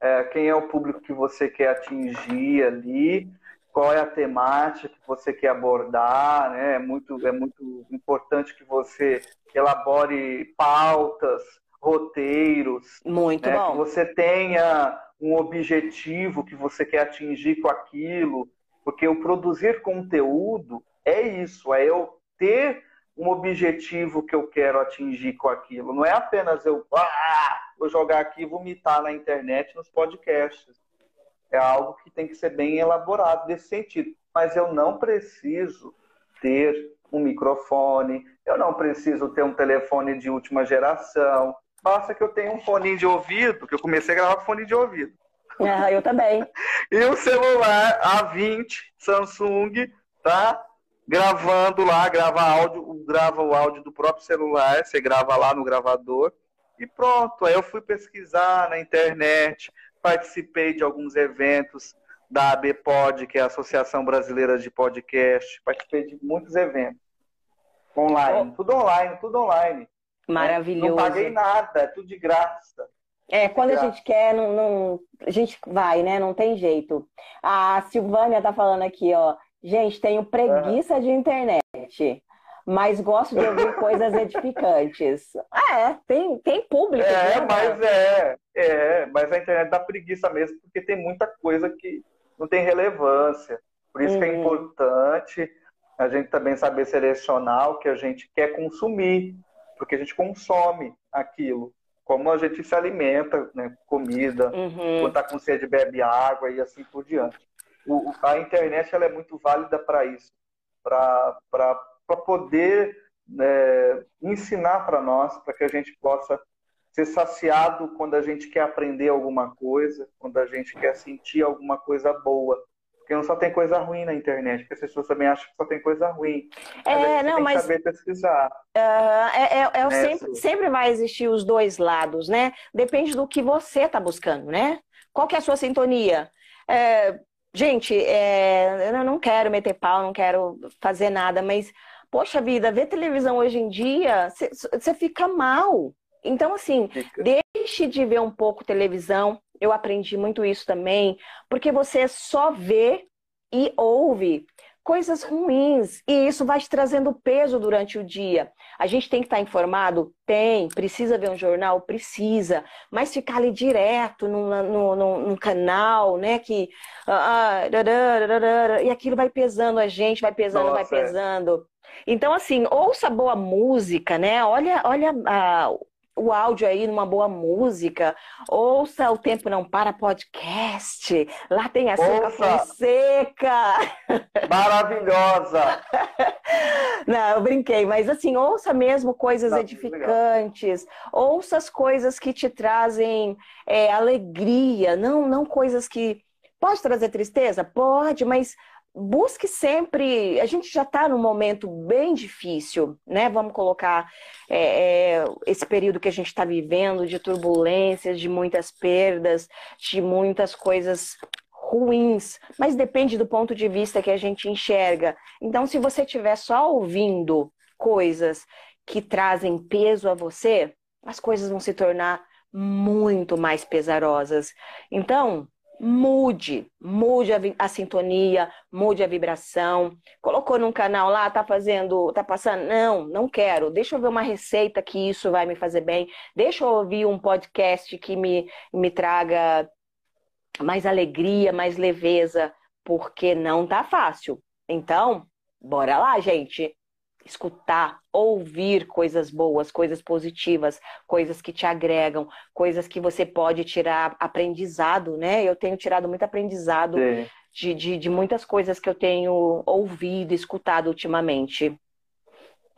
é quem é o público que você quer atingir ali, qual é a temática que você quer abordar, né? É muito, é muito importante que você elabore pautas, roteiros. Muito né? bom. Que você tenha um objetivo que você quer atingir com aquilo, porque o produzir conteúdo é isso, é eu ter um objetivo que eu quero atingir com aquilo. Não é apenas eu ah, vou jogar aqui e vomitar na internet, nos podcasts. É algo que tem que ser bem elaborado nesse sentido. Mas eu não preciso ter um microfone, eu não preciso ter um telefone de última geração, Basta que eu tenha um fone de ouvido, que eu comecei a gravar com fone de ouvido. Ah, eu também. (laughs) e o celular A20 Samsung, tá? Gravando lá, grava áudio, grava o áudio do próprio celular, você grava lá no gravador e pronto. Aí eu fui pesquisar na internet, participei de alguns eventos da ABPod, que é a Associação Brasileira de Podcast, participei de muitos eventos online, oh. tudo online, tudo online. Maravilhoso. Não paguei nada, é tudo de graça. É, quando a gente quer, não, não, a gente vai, né? Não tem jeito. A Silvânia tá falando aqui, ó. Gente, tenho preguiça de internet, mas gosto de ouvir coisas edificantes. É, tem, tem público. É, mas é, é, mas a internet dá preguiça mesmo, porque tem muita coisa que não tem relevância. Por isso que é uhum. importante a gente também saber selecionar o que a gente quer consumir porque a gente consome aquilo. Como a gente se alimenta, né? Comida, uhum. quando está com sede, bebe água e assim por diante. O, a internet ela é muito válida para isso, para poder é, ensinar para nós, para que a gente possa ser saciado quando a gente quer aprender alguma coisa, quando a gente quer sentir alguma coisa boa. Porque não só tem coisa ruim na internet, porque as pessoas também acham que só tem coisa ruim. É, não, mas. saber pesquisar. Uh, é, é, é sempre, sempre vai existir os dois lados, né? Depende do que você está buscando, né? Qual que é a sua sintonia? É, gente, é, eu não quero meter pau, não quero fazer nada, mas, poxa vida, ver televisão hoje em dia, você fica mal. Então, assim, fica. deixe de ver um pouco televisão, eu aprendi muito isso também, porque você só vê e ouve coisas ruins e isso vai te trazendo peso durante o dia. A gente tem que estar informado? Tem. Precisa ver um jornal? Precisa. Mas ficar ali direto num, no, no, num canal, né? Que. Ah, ah e aquilo vai pesando a gente, vai pesando, Nossa, vai é. pesando. É. Então, assim, ouça boa música, né? Olha, olha ah, o áudio aí numa boa música. Ouça o Tempo Não Para podcast. Lá tem a Seca Fonseca. Maravilhosa! (laughs) Não, eu brinquei, mas assim, ouça mesmo coisas Não, edificantes. Ouça as coisas que te trazem é, alegria, não, não coisas que. Pode trazer tristeza? Pode, mas busque sempre. A gente já está num momento bem difícil, né? Vamos colocar é, é, esse período que a gente está vivendo de turbulências, de muitas perdas, de muitas coisas ruins, mas depende do ponto de vista que a gente enxerga. Então, se você estiver só ouvindo coisas que trazem peso a você, as coisas vão se tornar muito mais pesarosas. Então, mude, mude a, a, sintonia, mude a vibração. Colocou num canal lá, tá fazendo, tá passando? Não, não quero. Deixa eu ver uma receita que isso vai me fazer bem. Deixa eu ouvir um podcast que me, me traga mais alegria, mais leveza, porque não tá fácil. Então, bora lá, gente escutar, ouvir coisas boas, coisas positivas, coisas que te agregam, coisas que você pode tirar aprendizado, né? Eu tenho tirado muito aprendizado de, de, de, muitas coisas que eu tenho ouvido, escutado ultimamente.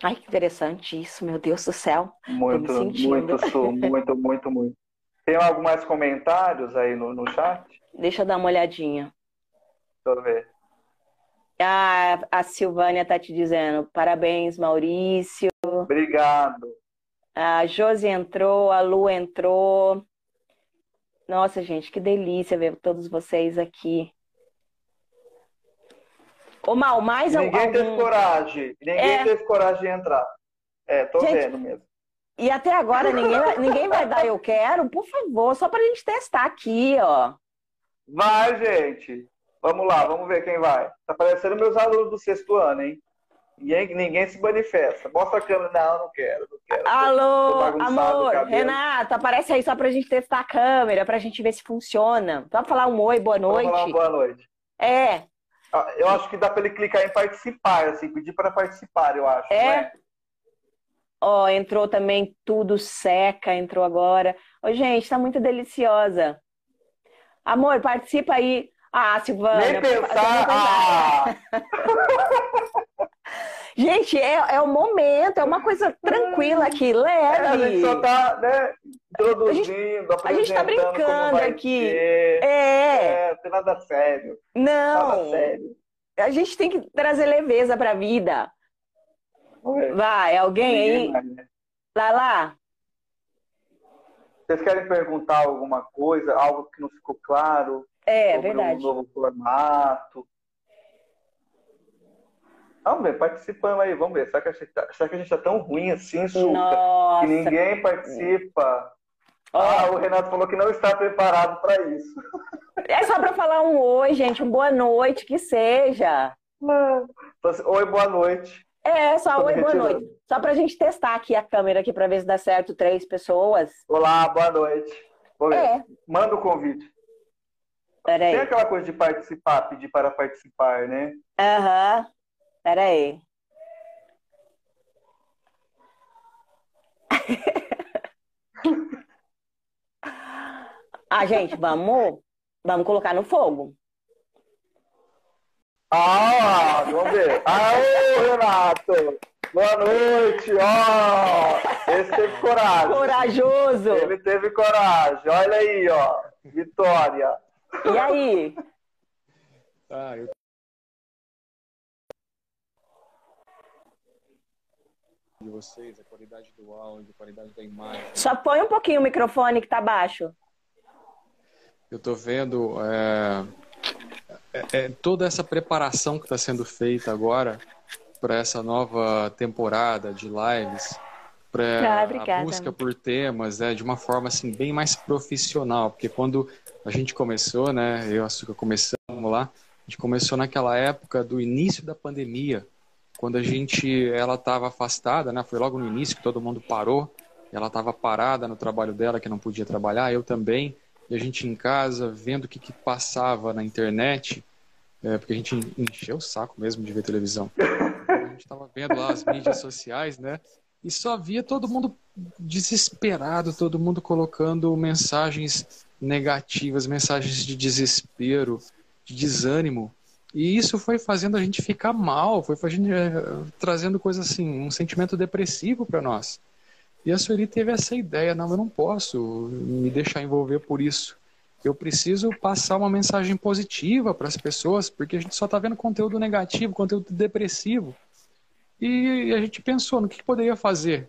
Ai, que interessante isso, meu Deus do céu. Muito, muito, (laughs) muito, muito, muito. Tem alguns mais comentários aí no, no chat? Deixa eu dar uma olhadinha. Deixa eu ver. Ah, a Silvânia está te dizendo, parabéns, Maurício. Obrigado. A Josi entrou, a Lu entrou. Nossa, gente, que delícia ver todos vocês aqui. Ô, Mal, mais Ninguém algum... teve coragem. Ninguém É. teve coragem de entrar. É, tô Gente, vendo mesmo. E até agora ninguém, vai- ninguém vai dar eu quero, por favor, só pra gente testar aqui, ó. Vai, gente. Vamos lá, vamos ver quem vai. Tá parecendo meus alunos do sexto ano, hein? Ninguém, ninguém se manifesta. Mostra a câmera. Não, não quero, não quero. Alô, Tô o amor. Renata, aparece aí só pra gente testar a câmera, pra gente ver se funciona. Pra falar um oi, boa Vamos noite. lá, boa noite. É, Ah, Eu acho que dá pra ele clicar em participar, assim, pedir para participar, eu acho. É? é? ó, entrou também tudo seca, entrou agora. Ô, gente, tá muito deliciosa. Amor, participa aí. Ah, Silvana. Nem pensar. Ah, (laughs) Gente, é, é o momento, é uma coisa tranquila aqui, é, a gente leve. só tá, né, introduzindo, a gente tá apresentando como brincando aqui. ser. É, É, não tem nada sério. Nada não. sério. A gente tem que trazer leveza pra vida. Vamos ver. Vai, alguém aí? Lá, lá. Vocês querem perguntar alguma coisa, algo que não ficou claro? É, sobre verdade. um novo formato? Vamos ver, participando aí, vamos ver. Será que a gente tá, será que a gente tá tão ruim assim, Suca? Nossa. Que ninguém participa. Ah, o Renato falou que não está preparado para isso. é só pra falar um oi, gente, um boa noite, que seja. Falou assim, Oi, boa noite. É, só Tô oi, boa noite. Só pra gente testar aqui a câmera aqui pra ver se dá certo três pessoas. Olá, boa noite. Ver. É, Manda o convite. Tem peraí. aquela coisa de participar, pedir para participar, né? Aham, peraí. (laughs) Ah, gente, vamos, vamos colocar no fogo. Ah, vamos ver. Aô, Renato! Boa noite! Ó, esse teve coragem. Corajoso! Ele teve coragem. Olha aí, ó. Vitória. E aí? Ah, eu de vocês, a qualidade do áudio, a qualidade da imagem. Só põe um pouquinho o microfone que tá baixo. Eu tô vendo é, é, é, toda essa preparação que está sendo feita agora para essa nova temporada de lives, Ah, para obrigada. a busca por temas, né, de uma forma assim bem mais profissional, porque quando a gente começou, né, eu e a Açúcar começamos lá, a gente começou naquela época do início da pandemia, quando a gente ela estava afastada, né, foi logo no início que todo mundo parou, ela estava parada no trabalho dela, que não podia trabalhar, eu também, e a gente em casa vendo o que, que passava na internet, é, porque a gente encheu o saco mesmo de ver televisão. A gente estava vendo lá as mídias sociais, né? E só via todo mundo desesperado, todo mundo colocando mensagens negativas, mensagens de desespero, de desânimo. E isso foi fazendo a gente ficar mal, foi fazendo, eh, trazendo coisa assim, um sentimento depressivo para nós. E a Sueli teve essa ideia, não, eu não posso me deixar envolver por isso. Eu preciso passar uma mensagem positiva para as pessoas, porque a gente só está vendo conteúdo negativo, conteúdo depressivo. E a gente pensou no que, que poderia fazer.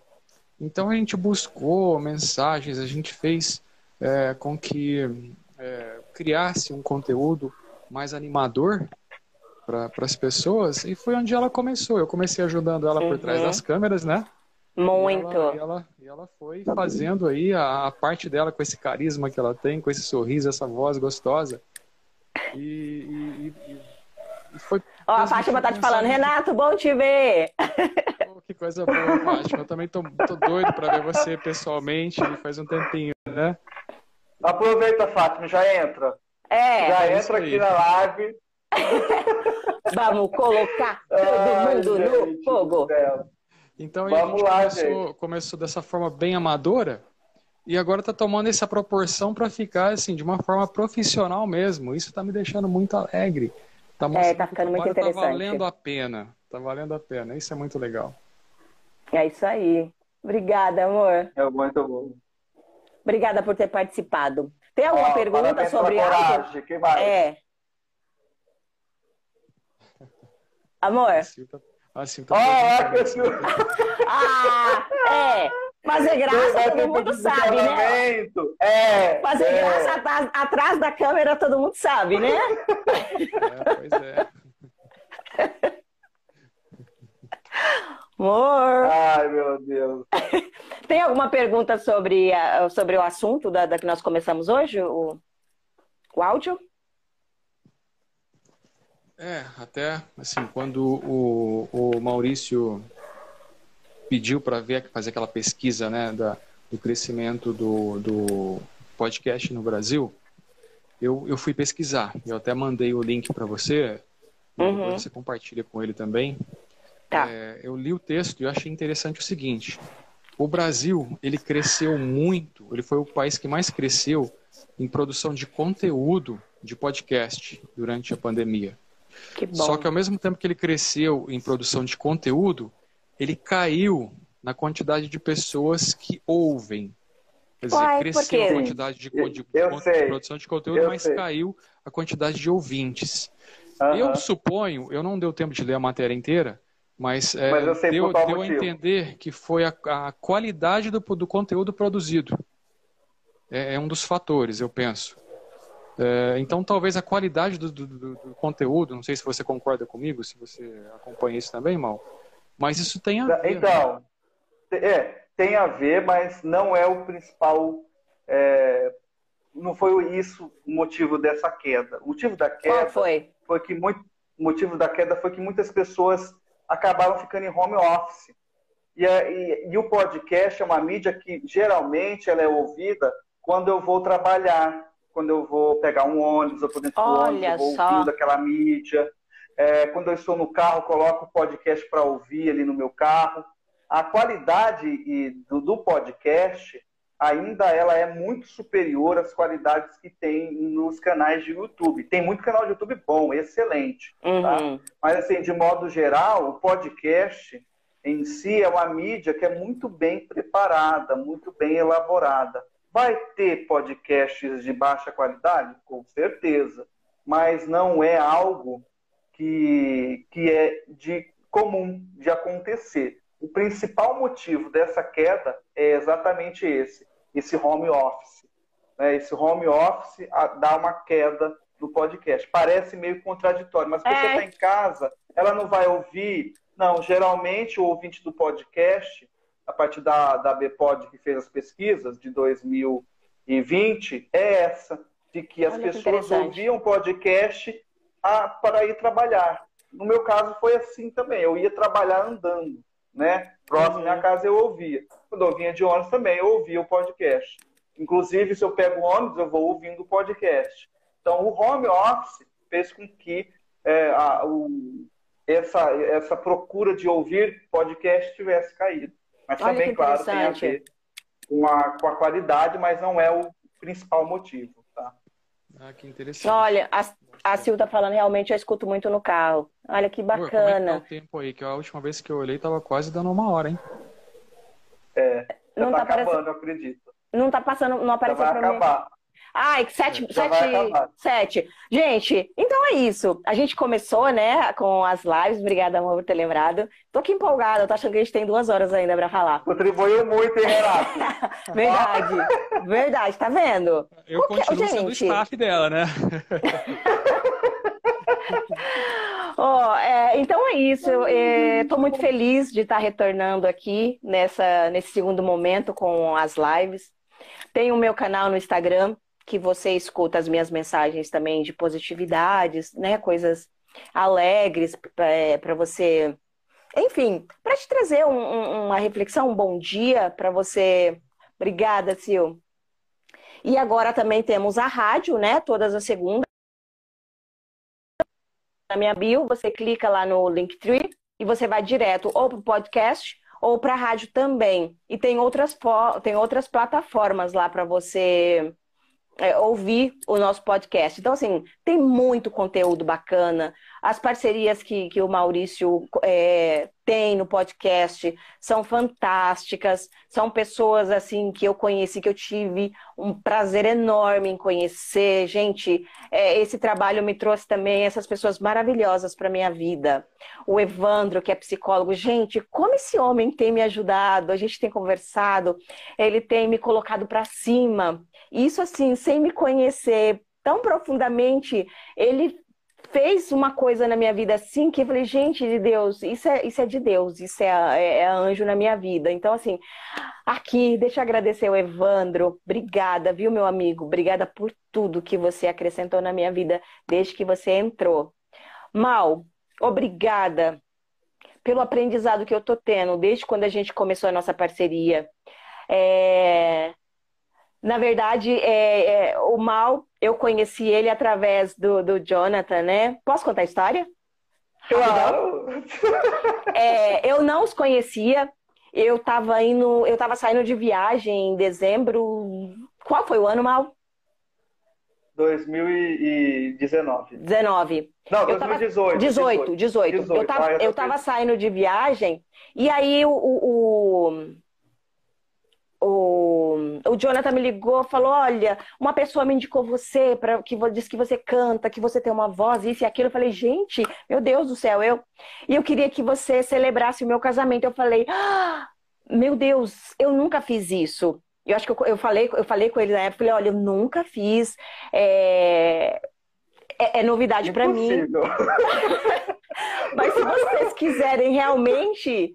Então a gente buscou mensagens, a gente fez é, com que é, criasse um conteúdo mais animador para as pessoas, e foi onde ela começou. Eu comecei ajudando ela por trás Uhum. das câmeras, né? Muito. E ela, e ela, e ela foi fazendo aí a, a parte dela com esse carisma que ela tem, com esse sorriso, essa voz gostosa. E- e foi. Ó, a Fátima tá te falando, Renato, bom te ver. Pô, que coisa boa, Fátima. Eu também tô, tô doido para ver você pessoalmente faz um tempinho, né? Aproveita, Fátima, já entra. É, já é isso entra aqui na live. (laughs) vamos colocar todo Ai, mundo gente no do fogo. Então Vamos gente lá, começou, gente. começou dessa forma bem amadora e agora tá tomando essa proporção para ficar assim de uma forma profissional mesmo. Isso tá me deixando muito alegre. Tá mostrando tá que ficando muito interessante. Tá valendo a pena. Tá valendo a pena. Isso é muito legal. É isso aí. Obrigada, amor. É muito bom. Obrigada por ter participado. Tem alguma pergunta sobre coragem. Quem mais? É. Amor. A Sil tá, a tá perguntando. que Sil- (laughs) Ah, é. Fazer graça, todo mundo sabe, né? É, Fazer é. graça atrás, atrás, da câmera, todo mundo sabe, né? É, pois é. Amor. Ai, meu Deus. Tem alguma pergunta sobre, sobre o assunto da, da que nós começamos hoje? O, o áudio? É, até assim, quando o, o Maurício pediu para ver, fazer aquela pesquisa né, da, do crescimento do, do podcast no Brasil, eu, eu fui pesquisar. Eu até mandei o link para você, uhum. você compartilha com ele também. Tá. É, eu li o texto e achei interessante o seguinte: o Brasil ele cresceu muito, ele foi o país que mais cresceu em produção de conteúdo de podcast durante a pandemia. Só que ao mesmo tempo que ele cresceu em produção de conteúdo, ele caiu na quantidade de pessoas que ouvem. Quer dizer, Uai, cresceu a quantidade de, de, de, de produção de conteúdo, eu mas sei. caiu a quantidade de ouvintes. Uhum. Eu suponho, eu não deu tempo de ler a matéria inteira, mas, é, mas deu, deu a entender que foi a, a qualidade do, do, conteúdo produzido. É, é, um dos fatores, eu penso. É, então, talvez a qualidade do, do, do, conteúdo, não sei se você concorda comigo, se você acompanha isso também, Mal, mas isso tem a ver. Então, né? é, tem a ver, mas não é o principal. É, não foi isso o motivo dessa queda. O motivo da queda Qual foi? foi que muito, o motivo da queda foi que muitas pessoas acabaram ficando em home office. E, e, e, o podcast é uma mídia que geralmente ela é ouvida quando eu vou trabalhar, quando eu vou pegar um ônibus, eu por dentro do ônibus, eu vou ouvindo aquela mídia. É, quando eu estou no carro, coloco o podcast para ouvir ali no meu carro. A qualidade do, do, podcast ainda ela é muito superior às qualidades que tem nos canais de YouTube. Tem muito canal de YouTube bom, excelente. Tá? Uhum. Tá? Mas assim, de modo geral, o podcast em si é uma mídia que é muito bem preparada, muito bem elaborada. Vai ter podcasts de baixa qualidade? Com certeza. Mas não é algo que, que é de comum de acontecer. O principal motivo dessa queda é exatamente esse, esse home office. Né? Esse home office dá uma queda no podcast. Parece meio contraditório, mas a pessoa está é. em casa, ela não vai ouvir. Não, geralmente o ouvinte do podcast, a partir da, da BPOD que fez as pesquisas de 2020, é essa, de que as Olha pessoas que ouviam podcast a, para ir trabalhar. No meu caso foi assim também. Eu ia trabalhar andando, né? Próximo uhum. à minha casa eu ouvia. Quando eu vinha de ônibus também, eu ouvia o podcast. Inclusive, se eu pego o ônibus, eu vou ouvindo o podcast. Então, o home office fez com que é, a, o, essa, essa procura de ouvir podcast tivesse caído. Mas Olha também, claro, tem a ver com a, com a qualidade, mas não é o principal motivo. Ah, que interessante. Olha, a, a Sil tá falando, realmente eu escuto muito no carro. Olha que bacana. Pô, como é que tá o tempo aí? Que a última vez que eu olhei tava quase dando uma hora, hein? É, não tá, tá acabando, eu acredito. Não tá passando, não apareceu pra acabar. mim. Ai, sete, é, sete, sete. Gente, então é isso. A gente começou, né, com as lives. Obrigada, amor, por ter lembrado. Tô aqui empolgada, tô achando que a gente tem duas horas ainda pra falar. Contribuiu muito, hein, Renato? (laughs) verdade, verdade, tá vendo? Eu Porque, continuo gente... sendo staff dela, né? (laughs) oh, é, então é isso. Estou muito feliz de estar retornando aqui nessa, nesse segundo momento com as lives. Tem o meu canal no Instagram, que você escuta as minhas mensagens também de positividades, né? Coisas alegres para é, você. Enfim, para te trazer um, uma reflexão, um bom dia para você. Obrigada, Sil. E agora também temos a rádio, né? Todas as segundas. Na minha bio, você clica lá no Linktree e você vai direto ou para o podcast ou para a rádio também. E tem outras, tem outras plataformas lá para você é, ouvir o nosso podcast. Então, assim, tem muito conteúdo bacana. As parcerias que, que o Maurício é, tem no podcast são fantásticas. São pessoas, assim, que eu conheci, que eu tive um prazer enorme em conhecer. Gente, é, esse trabalho me trouxe também essas pessoas maravilhosas para minha vida. O Evandro, que é psicólogo. Gente, como esse homem tem me ajudado. A gente tem conversado. Ele tem me colocado para cima isso, assim, sem me conhecer tão profundamente, ele fez uma coisa na minha vida assim que eu falei, gente de Deus, isso é, isso é de Deus, isso é, é, é anjo na minha vida. Então, assim, aqui, deixa eu agradecer o Evandro. Obrigada, viu, meu amigo? Obrigada por tudo que você acrescentou na minha vida desde que você entrou. Mal, obrigada pelo aprendizado que eu tô tendo desde quando a gente começou a nossa parceria. É, na verdade, é, é, o Mal, eu conheci ele através do, do Jonathan, né? Posso contar a história? Claro! É, eu não os conhecia. Eu estava indo, eu tava saindo de viagem em dezembro. Qual foi o ano, Mal? 2019. 19. Não, 2018. 18, 18. 18. Eu tava, eu tava saindo de viagem e aí o, o, o, o Jonathan me ligou, falou: Olha, uma pessoa me indicou você, para que disse que você canta, que você tem uma voz, isso e aquilo. Eu falei: Gente, meu Deus do céu, eu. E eu queria que você celebrasse o meu casamento. Eu falei: ah, Meu Deus, eu nunca fiz isso. Eu acho que eu, eu, falei, eu falei com ele na época, falei, olha, eu nunca fiz. É, é, é novidade para mim. (laughs) Mas se vocês quiserem realmente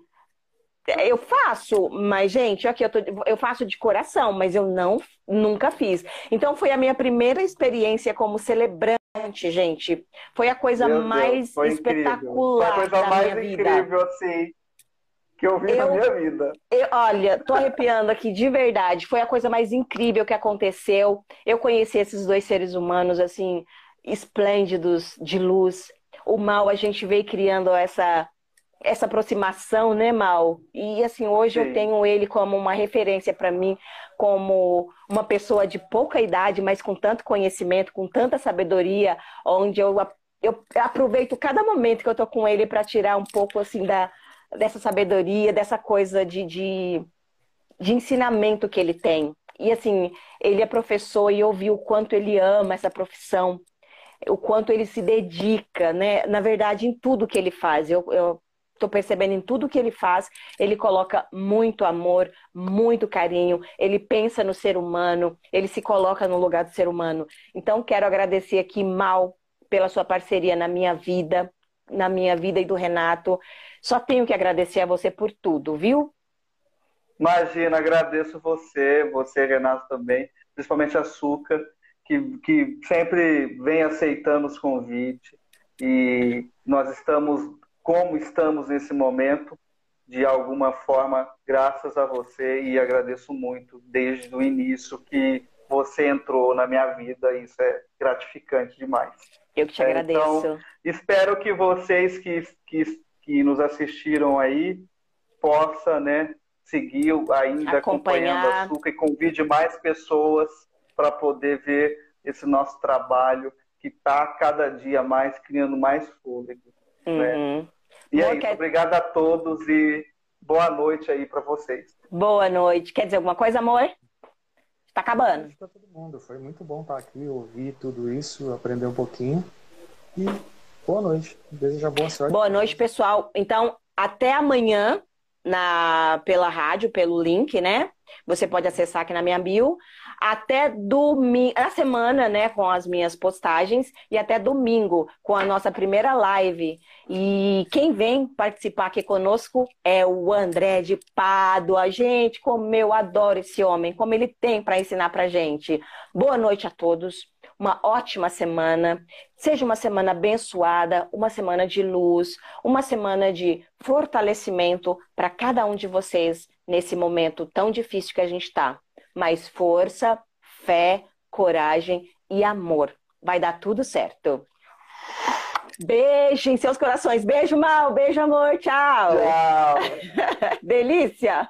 eu faço, mas, gente, aqui eu, tô, eu faço de coração, mas eu não nunca fiz. Então foi a minha primeira experiência como celebrante, gente. Foi a coisa Meu mais Deus, espetacular foi a coisa da mais incrível, vida. assim, que eu vi eu, na minha vida. Eu, olha, tô arrepiando aqui de verdade. Foi a coisa mais incrível que aconteceu. Eu conheci esses dois seres humanos, assim, esplêndidos, de luz. O mal, a gente veio criando essa essa aproximação, né, Mal? E assim, hoje Sim. eu tenho ele como uma referência para mim, como uma pessoa de pouca idade, mas com tanto conhecimento, com tanta sabedoria, onde eu, eu aproveito cada momento que eu tô com ele para tirar um pouco assim da, dessa sabedoria, dessa coisa de, de, de ensinamento que ele tem. E assim, ele é professor e eu vi o quanto ele ama essa profissão, o quanto ele se dedica, né? Na verdade, em tudo que ele faz. Eu, eu Estou percebendo em tudo que ele faz, ele coloca muito amor, muito carinho, ele pensa no ser humano, ele se coloca no lugar do ser humano. Então, quero agradecer aqui, Mal, pela sua parceria na minha vida, na minha vida e do Renato. Só tenho que agradecer a você por tudo, viu? Imagina, agradeço você, você, Renato, também, principalmente a Suca, que, que sempre vem aceitando os convites. E nós estamos como estamos nesse momento, de alguma forma, graças a você e agradeço muito desde o início que você entrou na minha vida, isso é gratificante demais. Eu que te agradeço. Então, espero que vocês que, que, que nos assistiram aí possa, né, seguir ainda Acompanhar. acompanhando a Suca e convide mais pessoas para poder ver esse nosso trabalho que está cada dia mais criando mais fôlego. Né? Uhum. Né? E é isso, obrigado a todos e boa noite aí para vocês. Boa noite. Quer dizer alguma coisa, amor? Está acabando. Para todo mundo. Foi muito bom estar aqui, ouvir tudo isso, aprender um pouquinho. E boa noite. Desejo boa sorte. Boa noite, pessoal. Então, até amanhã na pela rádio, pelo link, né? Você pode acessar aqui na minha bio até domingo, a semana, né, com as minhas postagens e até domingo com a nossa primeira live. E quem vem participar aqui conosco é o André de Pádua. Gente, como eu adoro esse homem, como ele tem para ensinar pra gente. Boa noite a todos. Uma ótima semana. Seja uma semana abençoada, uma semana de luz, uma semana de fortalecimento para cada um de vocês nesse momento tão difícil que a gente está mais força, fé, coragem e amor. Vai dar tudo certo. Beijo em seus corações. Beijo, Mal. Beijo, amor. Tchau. Tchau. (laughs) Delícia.